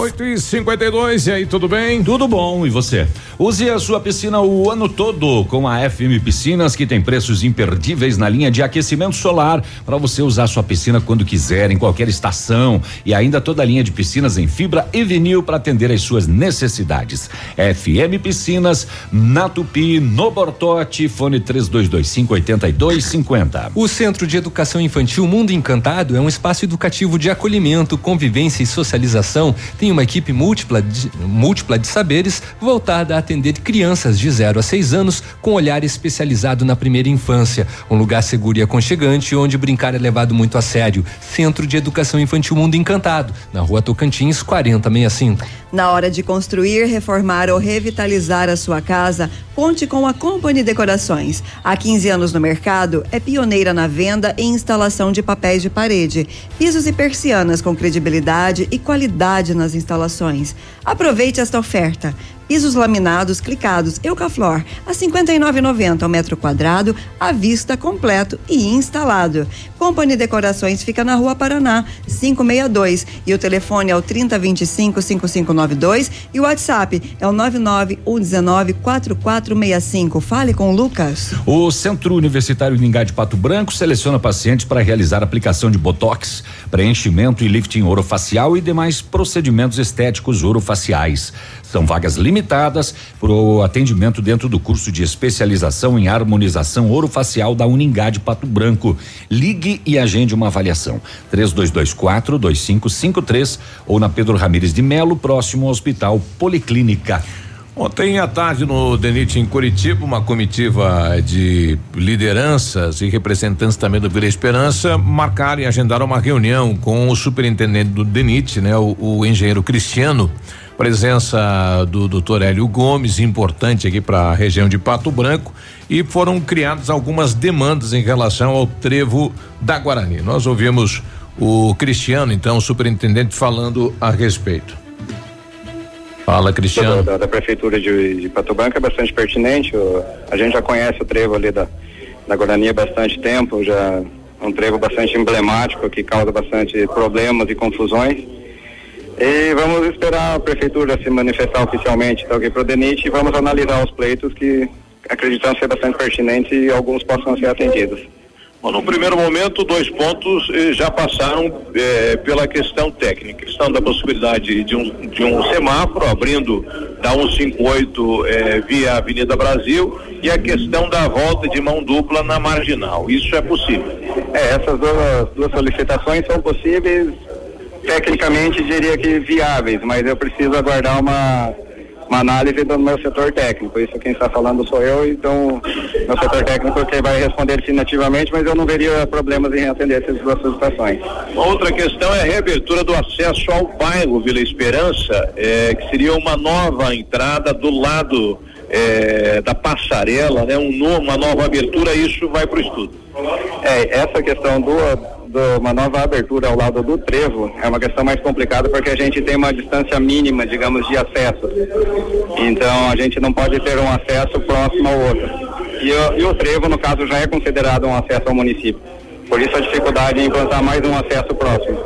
8 e 52 e aí, tudo bem? Tudo bom, e você? Use a sua piscina o ano todo com a FM Piscinas, que tem preços imperdíveis na linha de aquecimento solar, para você usar sua piscina quando quiser, em qualquer estação, e ainda toda a linha de piscinas em fibra e vinil para atender às suas necessidades. FM Piscinas, na Tupi, no Bortote, fone 3225 8250. O Centro de Educação Infantil Mundo Encantado é um espaço educativo de acolhimento, convivência e socialização. Tem uma equipe múltipla de, múltipla de saberes voltada a atender crianças de 0 a 6 anos com olhar especializado na primeira infância. Um lugar seguro e aconchegante onde brincar é levado muito a sério. Centro de Educação Infantil Mundo Encantado, na rua Tocantins, 4065. Na hora de construir, reformar ou revitalizar a sua casa, conte com a Company Decorações. Há 15 anos no mercado, é pioneira na venda e instalação de papéis de parede, pisos e persianas com credibilidade e qualidade nas instalações. Aproveite esta oferta. Pisos laminados clicados Eucaflor a 59,90 ao metro quadrado, à vista completo e instalado. Company Decorações fica na Rua Paraná, 562 e o telefone é o 3025 5592 e o WhatsApp é o 99119 4465. Fale com o Lucas. O Centro Universitário Ningá de Pato Branco seleciona pacientes para realizar aplicação de botox, preenchimento e lifting orofacial e demais procedimentos estéticos orofaciais. São vagas limitadas para o atendimento dentro do curso de especialização em harmonização orofacial da Uningá de Pato Branco. Ligue e agende uma avaliação. 3224 2553 ou na Pedro Ramires de Melo, próximo ao Hospital Policlínica. Ontem à tarde no DENIT em Curitiba, uma comitiva de lideranças e representantes também do Vila Esperança marcaram e agendaram uma reunião com o superintendente do DENIT, né, o, o engenheiro Cristiano. Presença do doutor Hélio Gomes, importante aqui para a região de Pato Branco, e foram criadas algumas demandas em relação ao trevo da Guarani. Nós ouvimos o Cristiano, então, o superintendente, falando a respeito. Fala, Cristiano. Da, da prefeitura de, de Pato Branco é bastante pertinente. o- a gente já conhece o trevo ali da, da Guarani há bastante tempo, já é um trevo bastante emblemático que causa bastante problemas e confusões. E vamos esperar a prefeitura se manifestar oficialmente então, aqui para o DENIT e vamos analisar os pleitos que acreditamos ser bastante pertinentes e alguns possam ser atendidos. Bom, no primeiro momento, dois pontos eh, já passaram eh, pela questão técnica. Questão da possibilidade de um, de um semáforo abrindo da 158 eh, via Avenida Brasil e a questão da volta de mão dupla na marginal. Isso é possível. É, essas duas, duas solicitações são possíveis, tecnicamente diria que viáveis, mas eu preciso aguardar uma, uma análise do meu setor técnico. Isso quem está falando sou eu, então meu setor técnico que vai responder definitivamente, mas eu não veria problemas em atender essas duas. Uma outra questão é a reabertura do acesso ao bairro Vila Esperança, eh, que seria uma nova entrada do lado eh, da passarela, né? Um no- uma nova abertura, isso vai para o estudo. É, essa questão do, do uma nova abertura ao lado do trevo é uma questão mais complicada porque a gente tem uma distância mínima, digamos, de acesso. Então a gente não pode ter um acesso próximo ao outro. E, e o trevo, no caso, já é considerado um acesso ao município. Por isso a dificuldade em implantar mais um acesso próximo.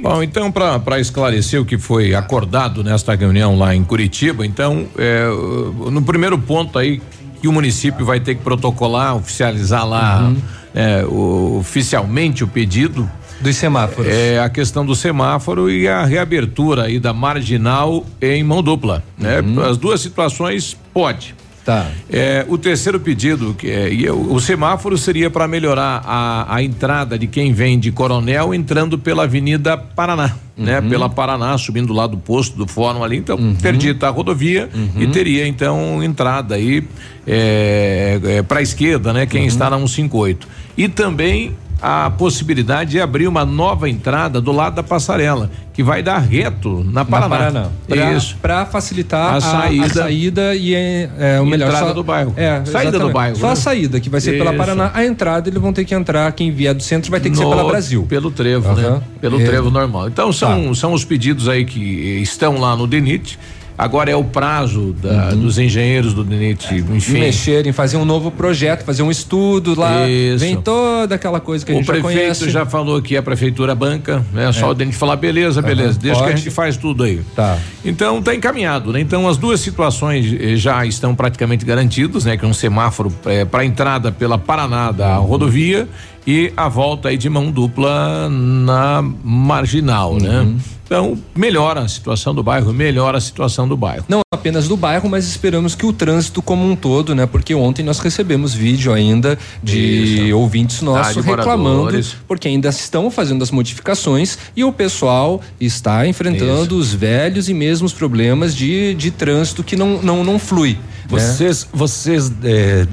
Bom, então, para esclarecer o que foi acordado nesta reunião lá em Curitiba, então, é, no primeiro ponto aí, que o município vai ter que protocolar, oficializar lá é, o- oficialmente o pedido. Dos semáforos. É a questão do semáforo e a reabertura aí da marginal em mão dupla. Né? As duas situações pode. Tá. É, o terceiro pedido, que é, e o, semáforo seria para melhorar a, a entrada de quem vem de Coronel entrando pela Avenida Paraná, né? Pela Paraná, subindo lá do posto do fórum ali, então interdita a rodovia e teria então entrada aí é, para a esquerda, né? Quem está na 158. E também a possibilidade de abrir uma nova entrada do lado da passarela, que vai dar reto na Paraná. Na Paraná. Isso. pra facilitar A a, saída. a saída e é, é, o melhor entrada só- do bairro. É, Saída do exatamente. bairro, Só né? a saída que vai ser pela Isso. Paraná. A entrada eles vão ter que entrar quem vier do centro vai ter que ser No- pela Brasil. Pelo trevo, né? Aham. Pelo É. trevo normal. Então são, Tá. são os pedidos aí que estão lá no DENIT. Agora é o prazo da- Uhum. dos engenheiros do DENIT, enfim. Mexerem, fazer um novo projeto, fazer um estudo lá. Isso. Vem toda aquela coisa que a O gente já prefeito conhece. já falou que a prefeitura banca, né? Só É. o DENIT falar, beleza, beleza, deixa que a pode. gente faz tudo aí. Tá. Então tá encaminhado, né? Então as duas situações eh, já estão praticamente garantidas, né? Que é um semáforo para entrada pela Paraná da rodovia e a volta aí de mão dupla na marginal, né? Uhum. Então melhora a situação do bairro, melhora a situação do bairro. Não apenas do bairro, mas esperamos que o trânsito como um todo, né? Porque ontem nós recebemos vídeo ainda de Isso. ouvintes nossos Ah, de reclamando, moradores. porque ainda estão fazendo as modificações e o pessoal está enfrentando os velhos e mesmos problemas de, de trânsito que não, não, não flui. né? Vocês, vocês eh,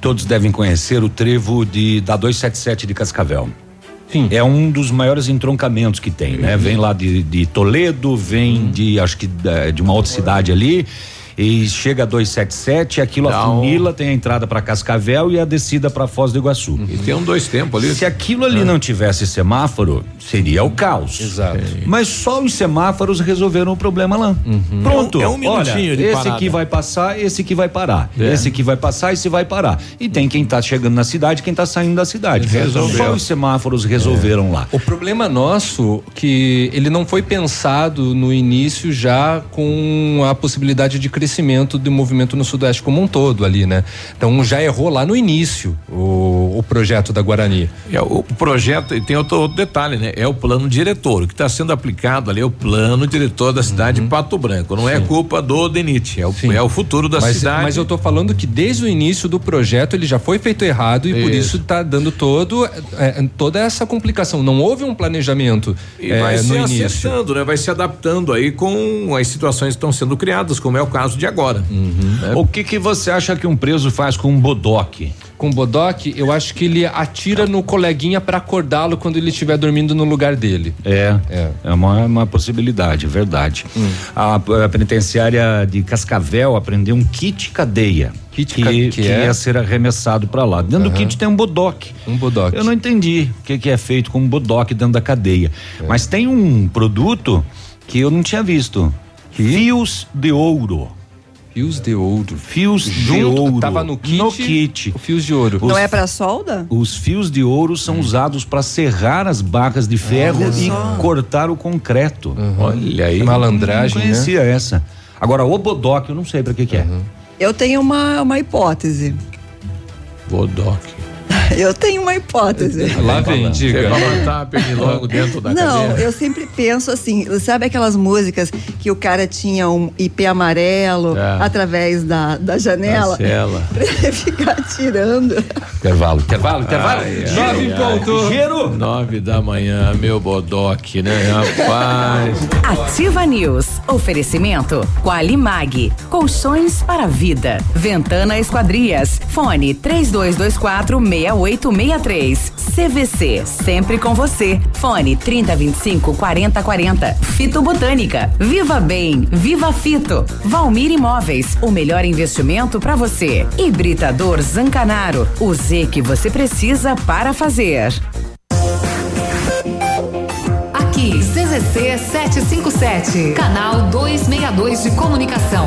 todos devem conhecer o trevo de da 277 de Cascavel. Sim. É um dos maiores entroncamentos que tem, né? Vem lá de, de Toledo, vem de acho que de uma outra cidade ali e chega a 277, aquilo afunila, tem a entrada para Cascavel e a descida para Foz do Iguaçu. E tem um dois tempos ali. Se aquilo ali não tivesse semáforo, seria o caos. Exato. Mas só os semáforos resolveram o problema lá. Pronto. É um- é um minutinho Olha, de esse parada. aqui vai passar, esse aqui vai parar. É. Esse aqui vai passar, esse vai parar. E tem quem tá chegando na cidade, quem tá saindo da cidade. Resolveu. Só os semáforos resolveram lá. O problema nosso que ele não foi pensado no início já com a possibilidade de crescimento do movimento no Sudeste como um todo ali, né? Então já errou lá no início o, o projeto da Guarani. É, o projeto, e tem outro, outro detalhe, né? É o plano diretor. O que está sendo aplicado ali é o plano diretor da cidade de Pato Branco. Não é culpa do DENIT, é o, é o futuro da mas, cidade. mas eu tô falando que desde o início do projeto ele já foi feito errado e por Isso. isso tá dando todo é, toda essa complicação. Não houve um planejamento E é, vai no se início. acertando, né? Vai se adaptando aí com as situações que estão sendo criadas, como é o caso de agora. né? O que que você acha que um preso faz com um bodoque? Com o Bodoc, eu acho que ele atira no coleguinha pra acordá-lo quando ele estiver dormindo no lugar dele. É, é, uma, uma possibilidade, é verdade. A, a penitenciária de Cascavel aprendeu um kit cadeia. Kit que, que que é? ia ser arremessado para lá. Dentro do Aham. kit tem um bodoque. Um bodoque. Eu não entendi o que, que é feito com um bodoque dentro da cadeia. Mas tem um produto que eu não tinha visto. Fios de ouro. Fios de ouro. Fios de ouro. tava no kit, No kit. Fios de ouro. Não é pra solda? Os fios de ouro são usados para serrar as barras de ferro Olha e só. cortar o concreto. Olha aí. Malandragem, Não conhecia essa. Agora, o bodoque, eu não sei para que que é. Eu tenho uma, uma hipótese. Bodoque. Eu tenho uma hipótese. Lá vem, diga. Você vai matar pernilongo dentro da Não, cadeia? eu sempre penso assim, sabe aquelas músicas que o cara tinha um IP amarelo É. através da, da janela? Cancela. Pra ele ficar tirando. Intervalo, intervalo, intervalo. Ai, Giro, ai, ponto. Giro. Nove da manhã, meu bodoque, né? Rapaz. Ativa News. Oferecimento Qualimag. Colchões para a vida. Ventana Esquadrias. Fone 3224 6863. CVC. Sempre com você. Fone 3025 4040. Fito Botânica. Viva Bem. Viva Fito. Valmir Imóveis. O melhor investimento para você. Hibridador Zancanaro. O Z que você precisa para fazer. Aqui, CZC 757, canal 262 de comunicação.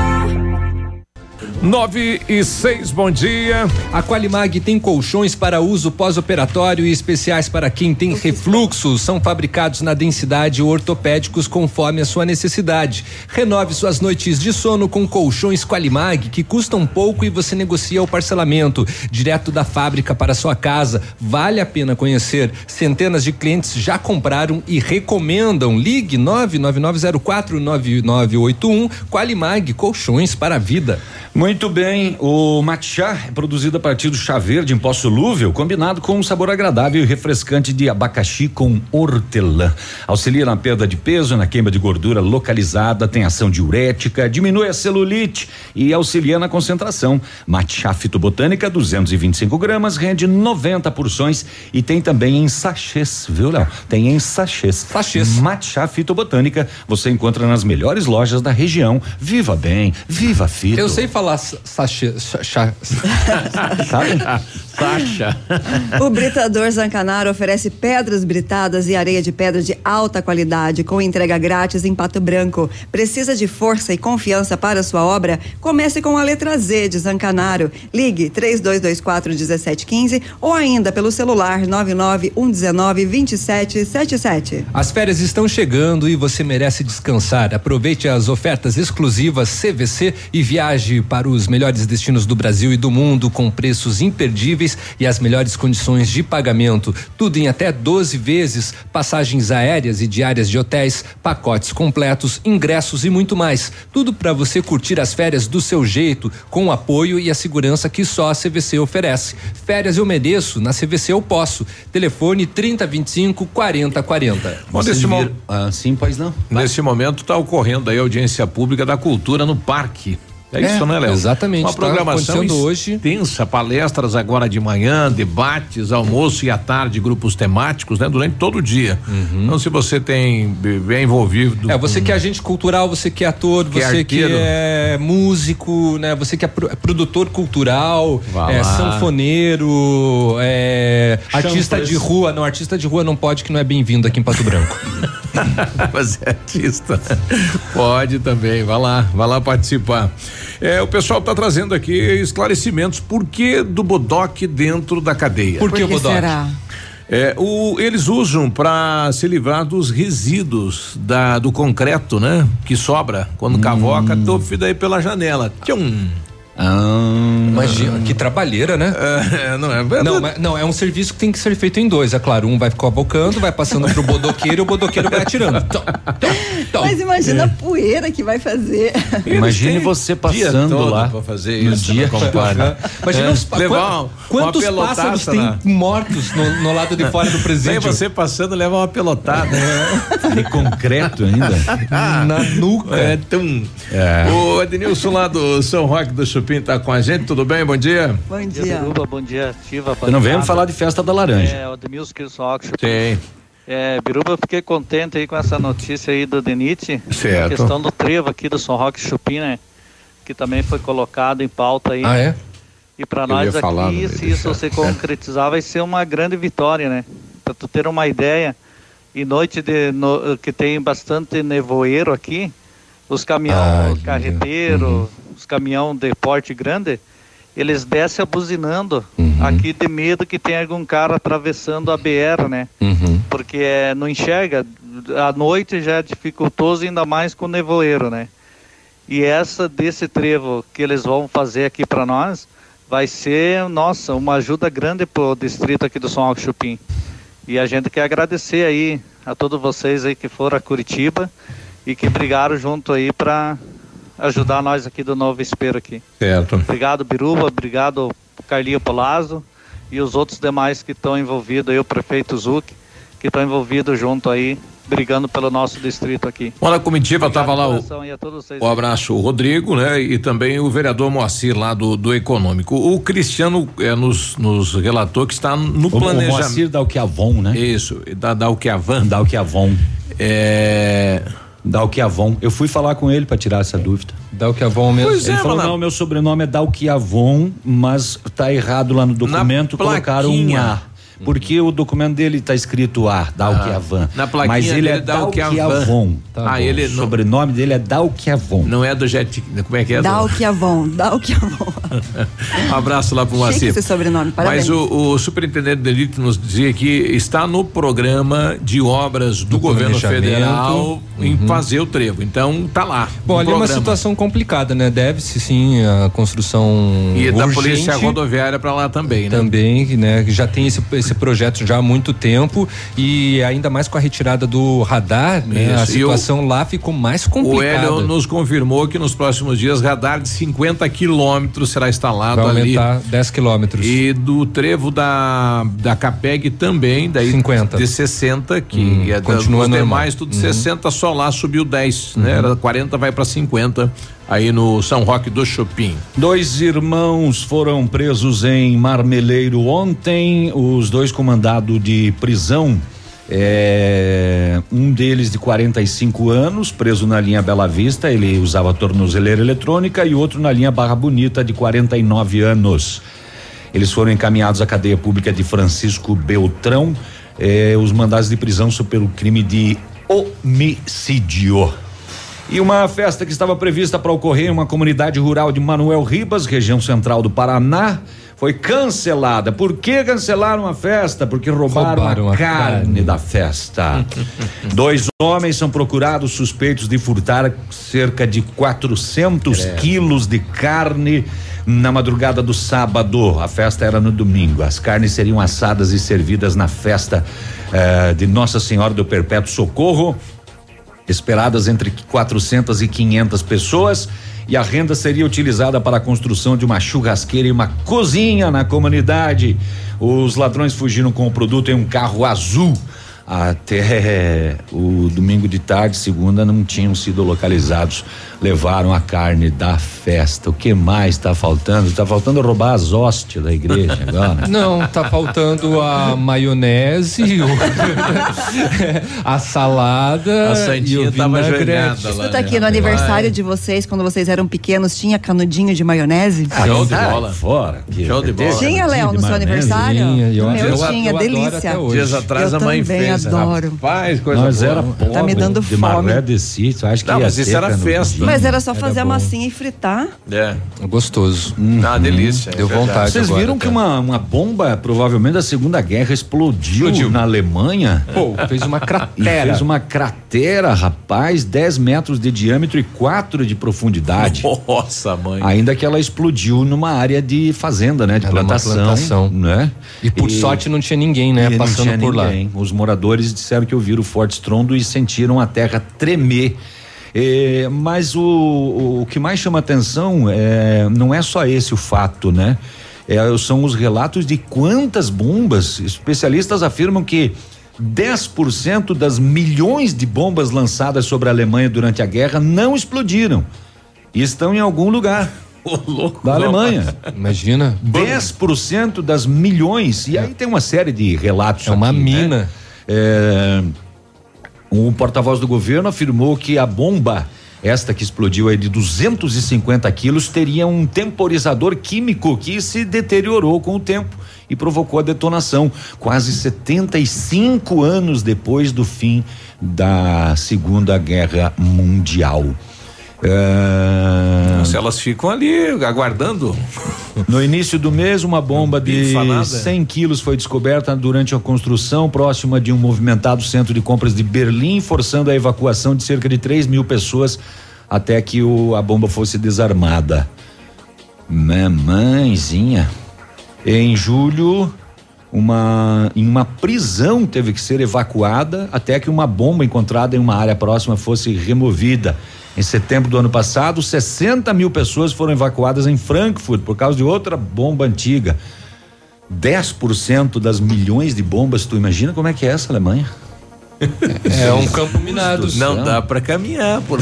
Nove e seis, bom dia. A Qualimag tem colchões para uso pós-operatório e especiais para quem tem refluxo. São fabricados na densidade ortopédicos conforme a sua necessidade. Renove suas noites de sono com colchões Qualimag que custam pouco e você negocia o parcelamento direto da fábrica para sua casa. Vale a pena conhecer. Centenas de clientes já compraram e recomendam. Ligue 999049981 Qualimag Colchões para a Vida. Muito bem, o matcha é produzido a partir do chá verde em pó solúvel, combinado com um sabor agradável e refrescante de abacaxi com hortelã. Auxilia na perda de peso, na queima de gordura localizada, tem ação diurética, diminui a celulite e auxilia na concentração. Matcha fitobotânica, 225 gramas, rende 90 porções e tem também em sachês, viu, Léo? Tem em sachês. Sachês. Matcha fitobotânica, você encontra nas melhores lojas da região. Viva bem, viva fito. Eu sei falar sa- sachê. sa- chá- Sabe? Sacha. O Britador Zancanaro oferece pedras britadas e areia de pedra de alta qualidade, com entrega grátis em Pato Branco. Precisa de força e confiança para sua obra? Comece com a letra Z de Zancanaro. Ligue 3224 1715 ou ainda pelo celular 99119 2777. As férias estão chegando e você merece descansar. Aproveite as ofertas exclusivas CVC e viaje para os melhores destinos do Brasil e do mundo com preços imperdíveis e as melhores condições de pagamento. Tudo em até 12 vezes, passagens aéreas e diárias de hotéis, pacotes completos, ingressos e muito mais. Tudo para você curtir as férias do seu jeito, com o apoio e a segurança que só a CVC oferece. Férias eu mereço, na CVC eu posso. Telefone 3025 4040. Bom, nesse mo- Ah, sim, pois não. Nesse momento está ocorrendo aí a audiência pública da cultura no parque. É, É, isso, né, Léo? exatamente, Uma tá programação acontecendo hoje. Intensa, palestras agora de manhã, debates, almoço e à tarde, grupos temáticos, né? Durante todo o dia. Então, se você tem bem envolvido. É, você que é agente cultural, você que é ator, Que é você que arteiro. é músico, né? Você que é, é produtor cultural, é lá. sanfoneiro, é Chama artista de rua. Não, artista de rua não pode, que não é bem-vindo aqui em Pato Branco. Mas é artista. Pode também, vai lá, vai lá participar. É, o pessoal está trazendo aqui esclarecimentos. Por que do bodoque dentro da cadeia? Por que Por que o bodoque? será? É, o, eles usam para se livrar dos resíduos da, do concreto, né? Que sobra quando cavoca, tofe daí pela janela. Tchum. Imagina, que trabalheira, né? É, não é Não, mas- não, é um serviço que tem que ser feito em dois, é claro. Um vai cavocando, vai passando pro bodoqueiro e o bodoqueiro vai atirando. Tom, tom, Mas imagina É. a poeira que vai fazer. Imagine você passando lá para fazer no isso, dia. né, compadre? Imagina É, os, levar uma- quantos uma pássaros tem na- mortos no, no lado de fora do presídio? você passando, leva uma pelotada. De concreto ainda. Na nuca. É, tum. É. O Ednilson lá do São Roque do Chupim tá com a gente, tudo bem? Bom dia. Bom Bom dia, Biruba, bom dia, Ativa. Você não veio falar de festa da laranja. É, o Demilson Kirson Oxford. Sim. É, Biruba, eu fiquei contente aí com essa notícia aí do Denite. Certo. A questão do trevo aqui do São Roque Chupim, né? Que também foi colocado em pauta aí. Ah, é? E para nós falar, aqui, se isso se concretizar, vai ser uma grande vitória, né? Para tu ter uma ideia, e noite de, no- que tem bastante nevoeiro aqui, os caminhões, Ah, os carreteiros, os caminhão de porte grande, eles descem abuzinando Uhum. aqui de medo que tem algum cara atravessando a BR, né? Uhum. Porque é, não enxerga, à noite já é dificultoso, ainda mais com nevoeiro, né? E essa desse trevo que eles vão fazer aqui para nós vai ser, nossa, uma ajuda grande pro distrito aqui do São Alto Chupim. E a gente quer agradecer aí a todos vocês aí que foram a Curitiba e que brigaram junto aí para ajudar nós aqui do Novo Espero aqui. Certo. Obrigado, Biruba, obrigado, Carlinho Palazzo e os outros demais que estão envolvidos aí, o prefeito Zuc, que estão envolvidos junto aí, brigando pelo nosso distrito aqui. Olha, a comitiva estava lá o, Coração aí a todos vocês. o abraço, o Rodrigo, né? E também o vereador Moacir lá do, do Econômico. O Cristiano eh, nos, nos relatou que está no O- o planejamento. Moacir Dalquiavon, né? Isso, da Dalquiavan. Dalquiavon. É. Dalquiavon. Eu fui falar com ele para tirar essa dúvida. Dalquiavon mesmo. Pois ele falou, não, meu sobrenome é Dalquiavon, mas tá errado lá no documento, colocaram um. A. Porque o documento dele tá escrito A, Dalquiavan. Na plaquinha mas ele dele é é Dalquiavan. Dalquiavon. Tá Ah, bom. ele o não- sobrenome dele é Dalquiavon. Não é do Jet. Como é que é? Dá o que avon, dá o que avon. Um abraço lá pro Moacir. esse sobrenome, parabéns. Mas o, o superintendente da elite nos dizia que está no programa de obras do, governo planejamento. federal em Uhum. fazer o trevo. Então tá lá. Bom, ali é uma programa. situação complicada, né? Deve-se sim a construção E da urgente. polícia rodoviária para lá também, né? Também, né? que Já tem esse, esse projeto já há muito tempo e ainda mais com a retirada do radar, né? A. E o- situação lá ficou mais O complicada. Hélio nos confirmou que nos próximos dias radar de 50 quilômetros será instalado Vai ali. aumentar 10 quilômetros. E do trevo da, da Capeg também, daí 50. de 60, que Hum, é da, continua os normal. demais tudo Uhum. 60, só lá subiu 10, né? Era 40, vai para 50 aí no São Roque do Chopin. Dois irmãos foram presos em Marmeleiro ontem, os dois comandados de prisão. É, um deles de 45 anos, preso na linha Bela Vista, ele usava tornozeleira eletrônica, e outro na linha Barra Bonita, de 49 anos. Eles foram encaminhados à cadeia pública de Francisco Beltrão. eh, os mandados de prisão são pelo crime de homicídio. E uma festa que estava prevista para ocorrer em uma comunidade rural de Manuel Ribas, região central do Paraná, foi cancelada. Por que cancelaram a festa? Porque roubaram, Roubaram a, a carne, carne. da festa. Dois homens são procurados suspeitos de furtar cerca de 400 quilos de carne na madrugada do sábado. A festa era no domingo. As carnes seriam assadas e servidas na festa eh, de Nossa Senhora do Perpétuo Socorro esperadas entre 400 e 500 pessoas e a renda seria utilizada para a construção de uma churrasqueira e uma cozinha na comunidade. Os ladrões fugiram com o produto em um carro azul. Até o domingo de tarde, segunda, não tinham sido localizados. Levaram a carne da festa. O que mais está faltando? Está faltando roubar as hóstias da igreja agora. Não, tá faltando a maionese, o- a salada A Santinha e o tava vinagrete. ajoelhada lá, Escuta aqui, no aniversário de vocês, quando vocês eram pequenos, tinha canudinho de maionese? Show de bola. Fora. que- Show de bola. Tinha, Léo, no seu aniversário? Tinha, e eu- eu- tinha, eu delícia. Dias atrás Eu a mãe também fez. adoro. Rapaz, coisa Nós boa. era pobre, Tá me dando de fome. maré de sítio, acho que Não, ia mas isso era festa. Mas era só Era fazer a bom. massinha e fritar. É. Gostoso. Ah, delícia. é Deu vontade Vocês agora viram até. que uma, uma bomba, provavelmente da Segunda Guerra, explodiu, Explodiu. na Alemanha? Pô, fez uma E cratera. fez uma cratera, rapaz, 10 metros de diâmetro e 4 de profundidade. Nossa, mãe. Ainda que ela explodiu numa área de fazenda, né? De Era uma plantação, plantação. né? E por sorte não tinha ninguém, né? e Passando por lá. ninguém. Os moradores disseram que ouviram o forte estrondo e sentiram a terra tremer. É, mas o, o, que mais chama atenção é, não é só esse o fato, né? É, são os relatos de quantas bombas. Especialistas afirmam que 10% das milhões de bombas lançadas sobre a Alemanha durante a guerra não explodiram. E estão em algum lugar Ô, louco. da Alemanha. Imagina. 10% das milhões. E aí tem uma série de relatos. É uma aqui, né? É, um porta-voz do governo afirmou que a bomba, esta que explodiu aí de 250 quilos, teria um temporizador químico que se deteriorou com o tempo e provocou a detonação, quase 75 anos depois do fim da Segunda Guerra Mundial. É... Se elas ficam ali aguardando. No início do mês, uma bomba de Bifanada. 100 quilos foi descoberta durante a construção próxima de um movimentado centro de compras de Berlim, forçando a evacuação de cerca de 3 mil pessoas até que o- a bomba fosse desarmada. Mamãezinha. Em julho, uma em uma prisão teve que ser evacuada até que uma bomba encontrada em uma área próxima fosse removida. Em setembro do ano passado, 60 mil pessoas foram evacuadas em Frankfurt por causa de outra bomba antiga. 10% das milhões de bombas, tu imagina como é que é essa Alemanha? É um campo minado. Não dá pra caminhar por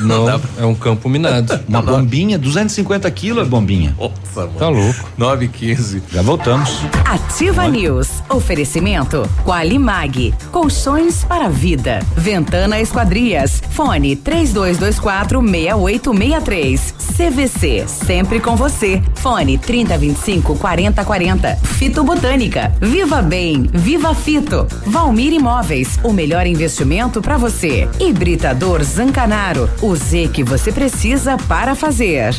Não, é um campo minado. Uma bombinha, 250 quilos a bombinha. Nossa, mano. Tá louco. 9 e 15. Já voltamos. Ativa News. Oferecimento Qualimag. Colchões para vida. Ventana Esquadrias. Fone 3224 6863. CVC. Sempre com você. Fone 3025 4040. Fito Botânica. Viva Bem. Viva Fito. Valmir Imóveis. O melhor investimento para você. Hibridador Zancanaro. O Z que você precisa para fazer.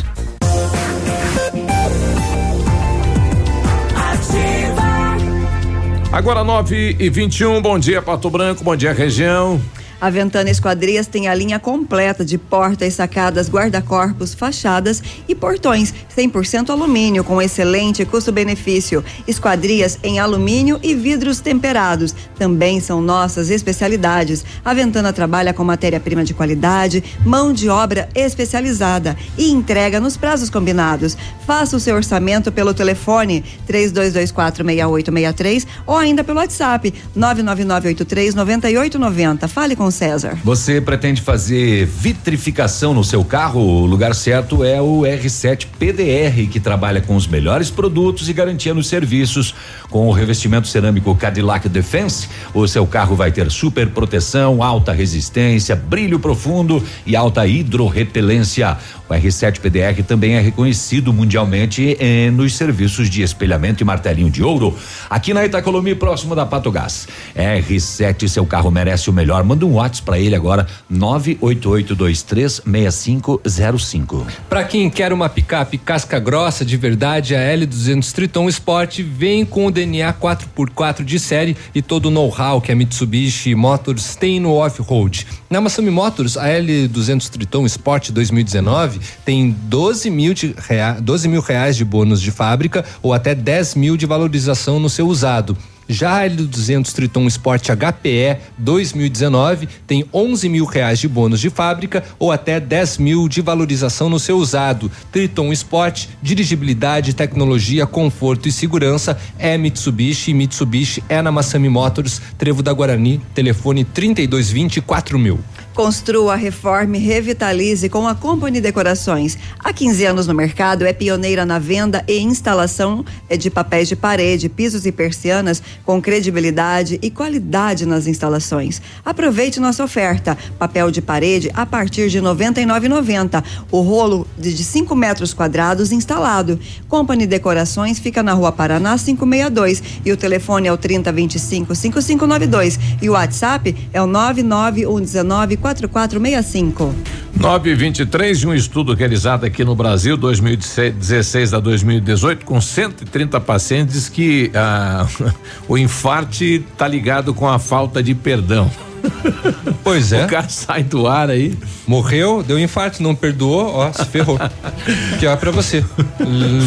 Agora 9 e 21 bom dia, Pato Branco, bom dia, região. A Ventana Esquadrias tem a linha completa de portas, sacadas, guarda-corpos, fachadas e portões 100% alumínio com excelente custo-benefício. Esquadrias em alumínio e vidros temperados também são nossas especialidades. A Ventana trabalha com matéria-prima de qualidade, mão de obra especializada e entrega nos prazos combinados. Faça o seu orçamento pelo telefone 32246863 ou ainda pelo WhatsApp 999839890. Fale com César. Você pretende fazer vitrificação no seu carro? O lugar certo é o R7 PDR, que trabalha com os melhores produtos e garantia nos serviços. Com o revestimento cerâmico Cadillac Defense, o seu carro vai ter super proteção, alta resistência, brilho profundo e alta hidrorrepelência. O R7 PDR também é reconhecido mundialmente eh, nos serviços de espelhamento e martelinho de ouro. Aqui na Itacolomi, próximo da Pato Gás. R7, seu carro merece o melhor. Manda um WhatsApp pra ele agora, 988236505. Para quem quer uma picape casca grossa de verdade, a L200 Triton Sport vem com o DNA 4x4 de série e todo o know-how que a Mitsubishi Motors tem no off-road. Na Massami Motors, a L200 Triton Sport 2019 tem 12 mil, de rea- 12 mil reais de bônus de fábrica ou até 10 mil de valorização no seu usado. Já a L200 Triton Sport HPE 2019 tem 11 mil reais de bônus de fábrica ou até 10 mil de valorização no seu usado. Triton Sport, dirigibilidade, tecnologia, conforto e segurança é Mitsubishi Mitsubishi é na Massami Motors, Trevo da Guarani, telefone 3220 4000. Construa, reforme, revitalize com a Company Decorações. Há 15 anos no mercado, é pioneira na venda e instalação eh, de papéis de parede, pisos e persianas com credibilidade e qualidade nas instalações. Aproveite nossa oferta: papel de parede a partir de R$ 99,90. O rolo de 5 metros quadrados instalado. Company Decorações fica na Rua Paraná 562 e o telefone é o 3025 5592 e o WhatsApp é o 99119 4465. 923 de um estudo realizado aqui no Brasil 2016 a 2018 com 130 pacientes que ah, o infarte tá ligado com a falta de perdão. Pois é. O cara sai do ar aí. Morreu, deu infarto, não perdoou, ó, se ferrou. que ó pra você.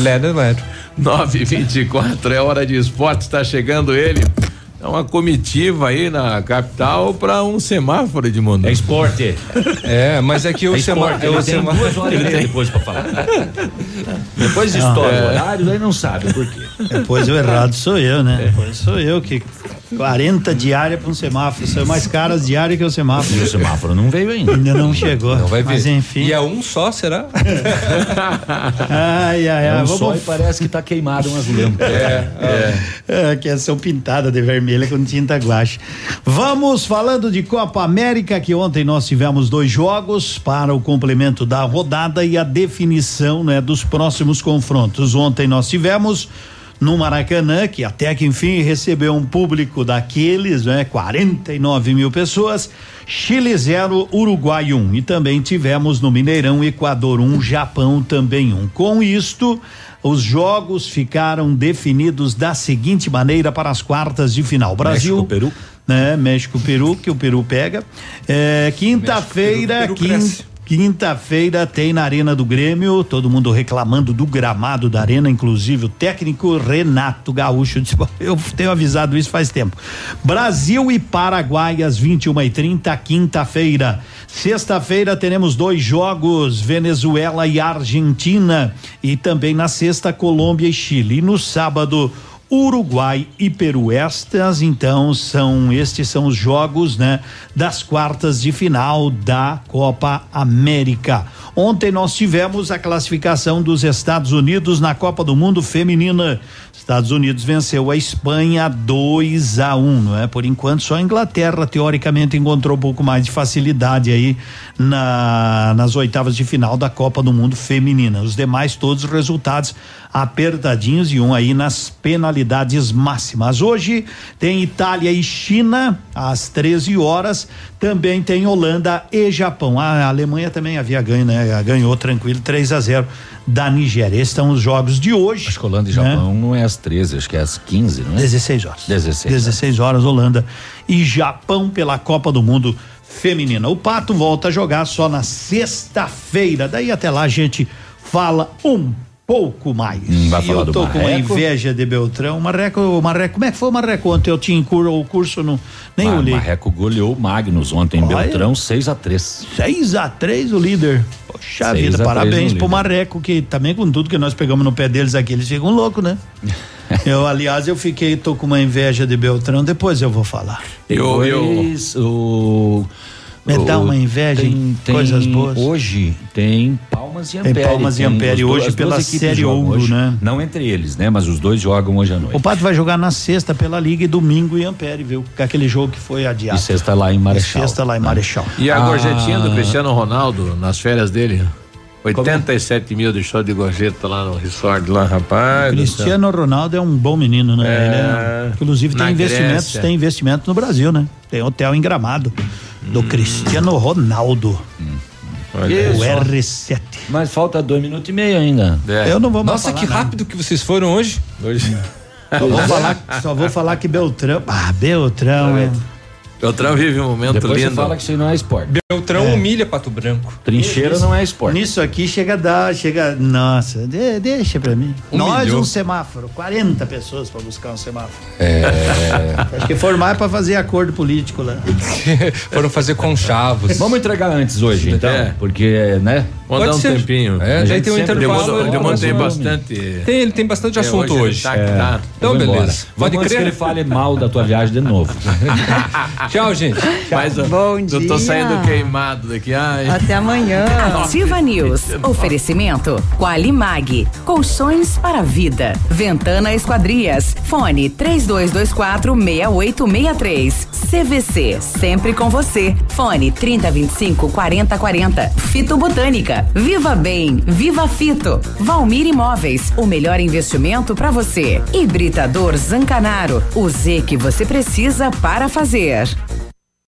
Ledo, ledo. 924 é hora de esporte, está chegando ele. É uma comitiva aí na capital para um semáforo de mundo. É esporte. É, mas é que o É semáforo. ele tem duas horas e meia depois pra falar. Depois estoura É. o horário, aí não sabe por quê. Depois o errado sou eu, né? Depois sou eu que 40 diária para um semáforo. São mais caras diária que o semáforo. E o semáforo não veio ainda. Ainda não chegou. Não vai ver. Mas enfim. E é um só, será? Ai, ai, ai. É um vamos só e parece que tá queimado umas lâmpadas. É, é. que são pintadas de vermelha com tinta guache. Vamos falando de Copa América, que ontem nós tivemos dois jogos para o complemento da rodada e a definição né, dos próximos confrontos. Ontem nós tivemos no Maracanã, que até que enfim recebeu um público daqueles, né? 49 mil pessoas. Chile 0, Uruguai 1. Um. E também tivemos no Mineirão, Equador 1, um, Japão também 1. Um. Com isto, os jogos ficaram definidos da seguinte maneira para as quartas de final. Brasil. México, Peru. Né? México, Peru, que o Peru pega. É, Quinta-feira, quinta. Quinta-feira tem na Arena do Grêmio, todo mundo reclamando do gramado da Arena, inclusive o técnico Renato Gaúcho eu tenho avisado isso faz tempo. Brasil e Paraguai às 21 e 30 quinta-feira. Sexta-feira teremos dois jogos, Venezuela e Argentina, e também na sexta Colômbia e Chile. E no sábado Uruguai e Peru. Estas, então, são estes são os jogos, né, das quartas de final da Copa América. Ontem nós tivemos a classificação dos Estados Unidos na Copa do Mundo Feminina. Estados Unidos venceu a Espanha 2 a 1, um, não é? Por enquanto só a Inglaterra teoricamente encontrou um pouco mais de facilidade aí na nas oitavas de final da Copa do Mundo Feminina. Os demais todos os resultados apertadinhos e um aí nas penalidades máximas. Hoje tem Itália e China às 13 horas, também tem Holanda e Japão. A Alemanha também havia ganho, né? Ganhou tranquilo 3 a 0 da Nigéria. Esses são os jogos de hoje. Acho que Holanda e Japão né? não é às 13, acho que é às 15, não é? 16 horas. 16. 16 horas Holanda e Japão pela Copa do Mundo feminina. O Pato volta a jogar só na sexta-feira. Daí até lá a gente fala um pouco mais. Hum, vai falar eu tô do com uma inveja de Beltrão. Marreco, Marreco, como é que foi o Marreco ontem? Eu tinha cur, o curso, não, nem Ah, olhei. Marreco goleou o Magnus ontem em Olha. Beltrão 6 a 3 6 a 3 o líder. Poxa Seis vida, parabéns pro líder. Marreco, que também com tudo que nós pegamos no pé deles aqui, eles ficam loucos, né? eu, aliás, eu fiquei, tô com uma inveja de Beltrão, depois eu vou falar. Depois, o. Me dá o- uma inveja em tem- coisas boas. Hoje tem Palmas e Tem Ampere. Palmas e Ampere hoje duas pela Série Ouro, hoje. né? Não entre eles, né? Mas os dois jogam hoje à noite. O Pato vai jogar na sexta pela Liga e domingo em Ampere, viu? Com aquele jogo que foi adiado. E sexta lá em Marechal. E sexta lá em Marechal. E a Ah. gorjetinha do Cristiano Ronaldo nas férias dele? 87 mil de show de gorjeta lá no resort lá, rapaz. céu. Cristiano Ronaldo é um bom menino, né? É. Ele é- inclusive tem investimentos, Grécia. tem investimento no Brasil, né? Tem hotel em Gramado do Hum. Cristiano Ronaldo. Isso. O R7. Mas falta dois minutos e meio ainda. Eu não vou mais Nossa, falar que nada. rápido que vocês foram hoje. Hoje. Só vou falar, só vou falar que Beltrão. Ah, Beltrão é. Beltrão vive um momento Depois lindo. você fala que isso aí não é esporte. Beltrão É. humilha Pato Branco. Trincheira não é esporte. Nisso aqui chega a dar, chega. Nossa, de- deixa pra mim. Humilhou. Nós um semáforo, 40 pessoas pra buscar um semáforo. É. Acho que foram mais pra fazer acordo político lá. Foram fazer conchavos. Vamos entregar antes hoje, então. É. Porque, né? Vamos dar Pode um ser. tempinho. É, A daí gente tem um intervalo. Ele tem começa- bastante. Tem, ele tem bastante É, assunto hoje hoje. tá que tá. Então, embora. beleza. Pode Vamos antes que crer. ele fale mal da tua viagem de novo. Tchau, gente. Mas, ó, Bom Eu tô dia. saindo queimado daqui. Ai. Até amanhã. Ativa News. Oferecimento Qualimag. Colchões para a vida. Ventana Esquadrias. Fone 3224 6863. CVC. Sempre com você. Fone 3025 4040. Fito Botânica. Viva Bem. Viva Fito. Valmir Imóveis. O melhor investimento para você. Hibridador Zancanaro. O Z que você precisa para fazer.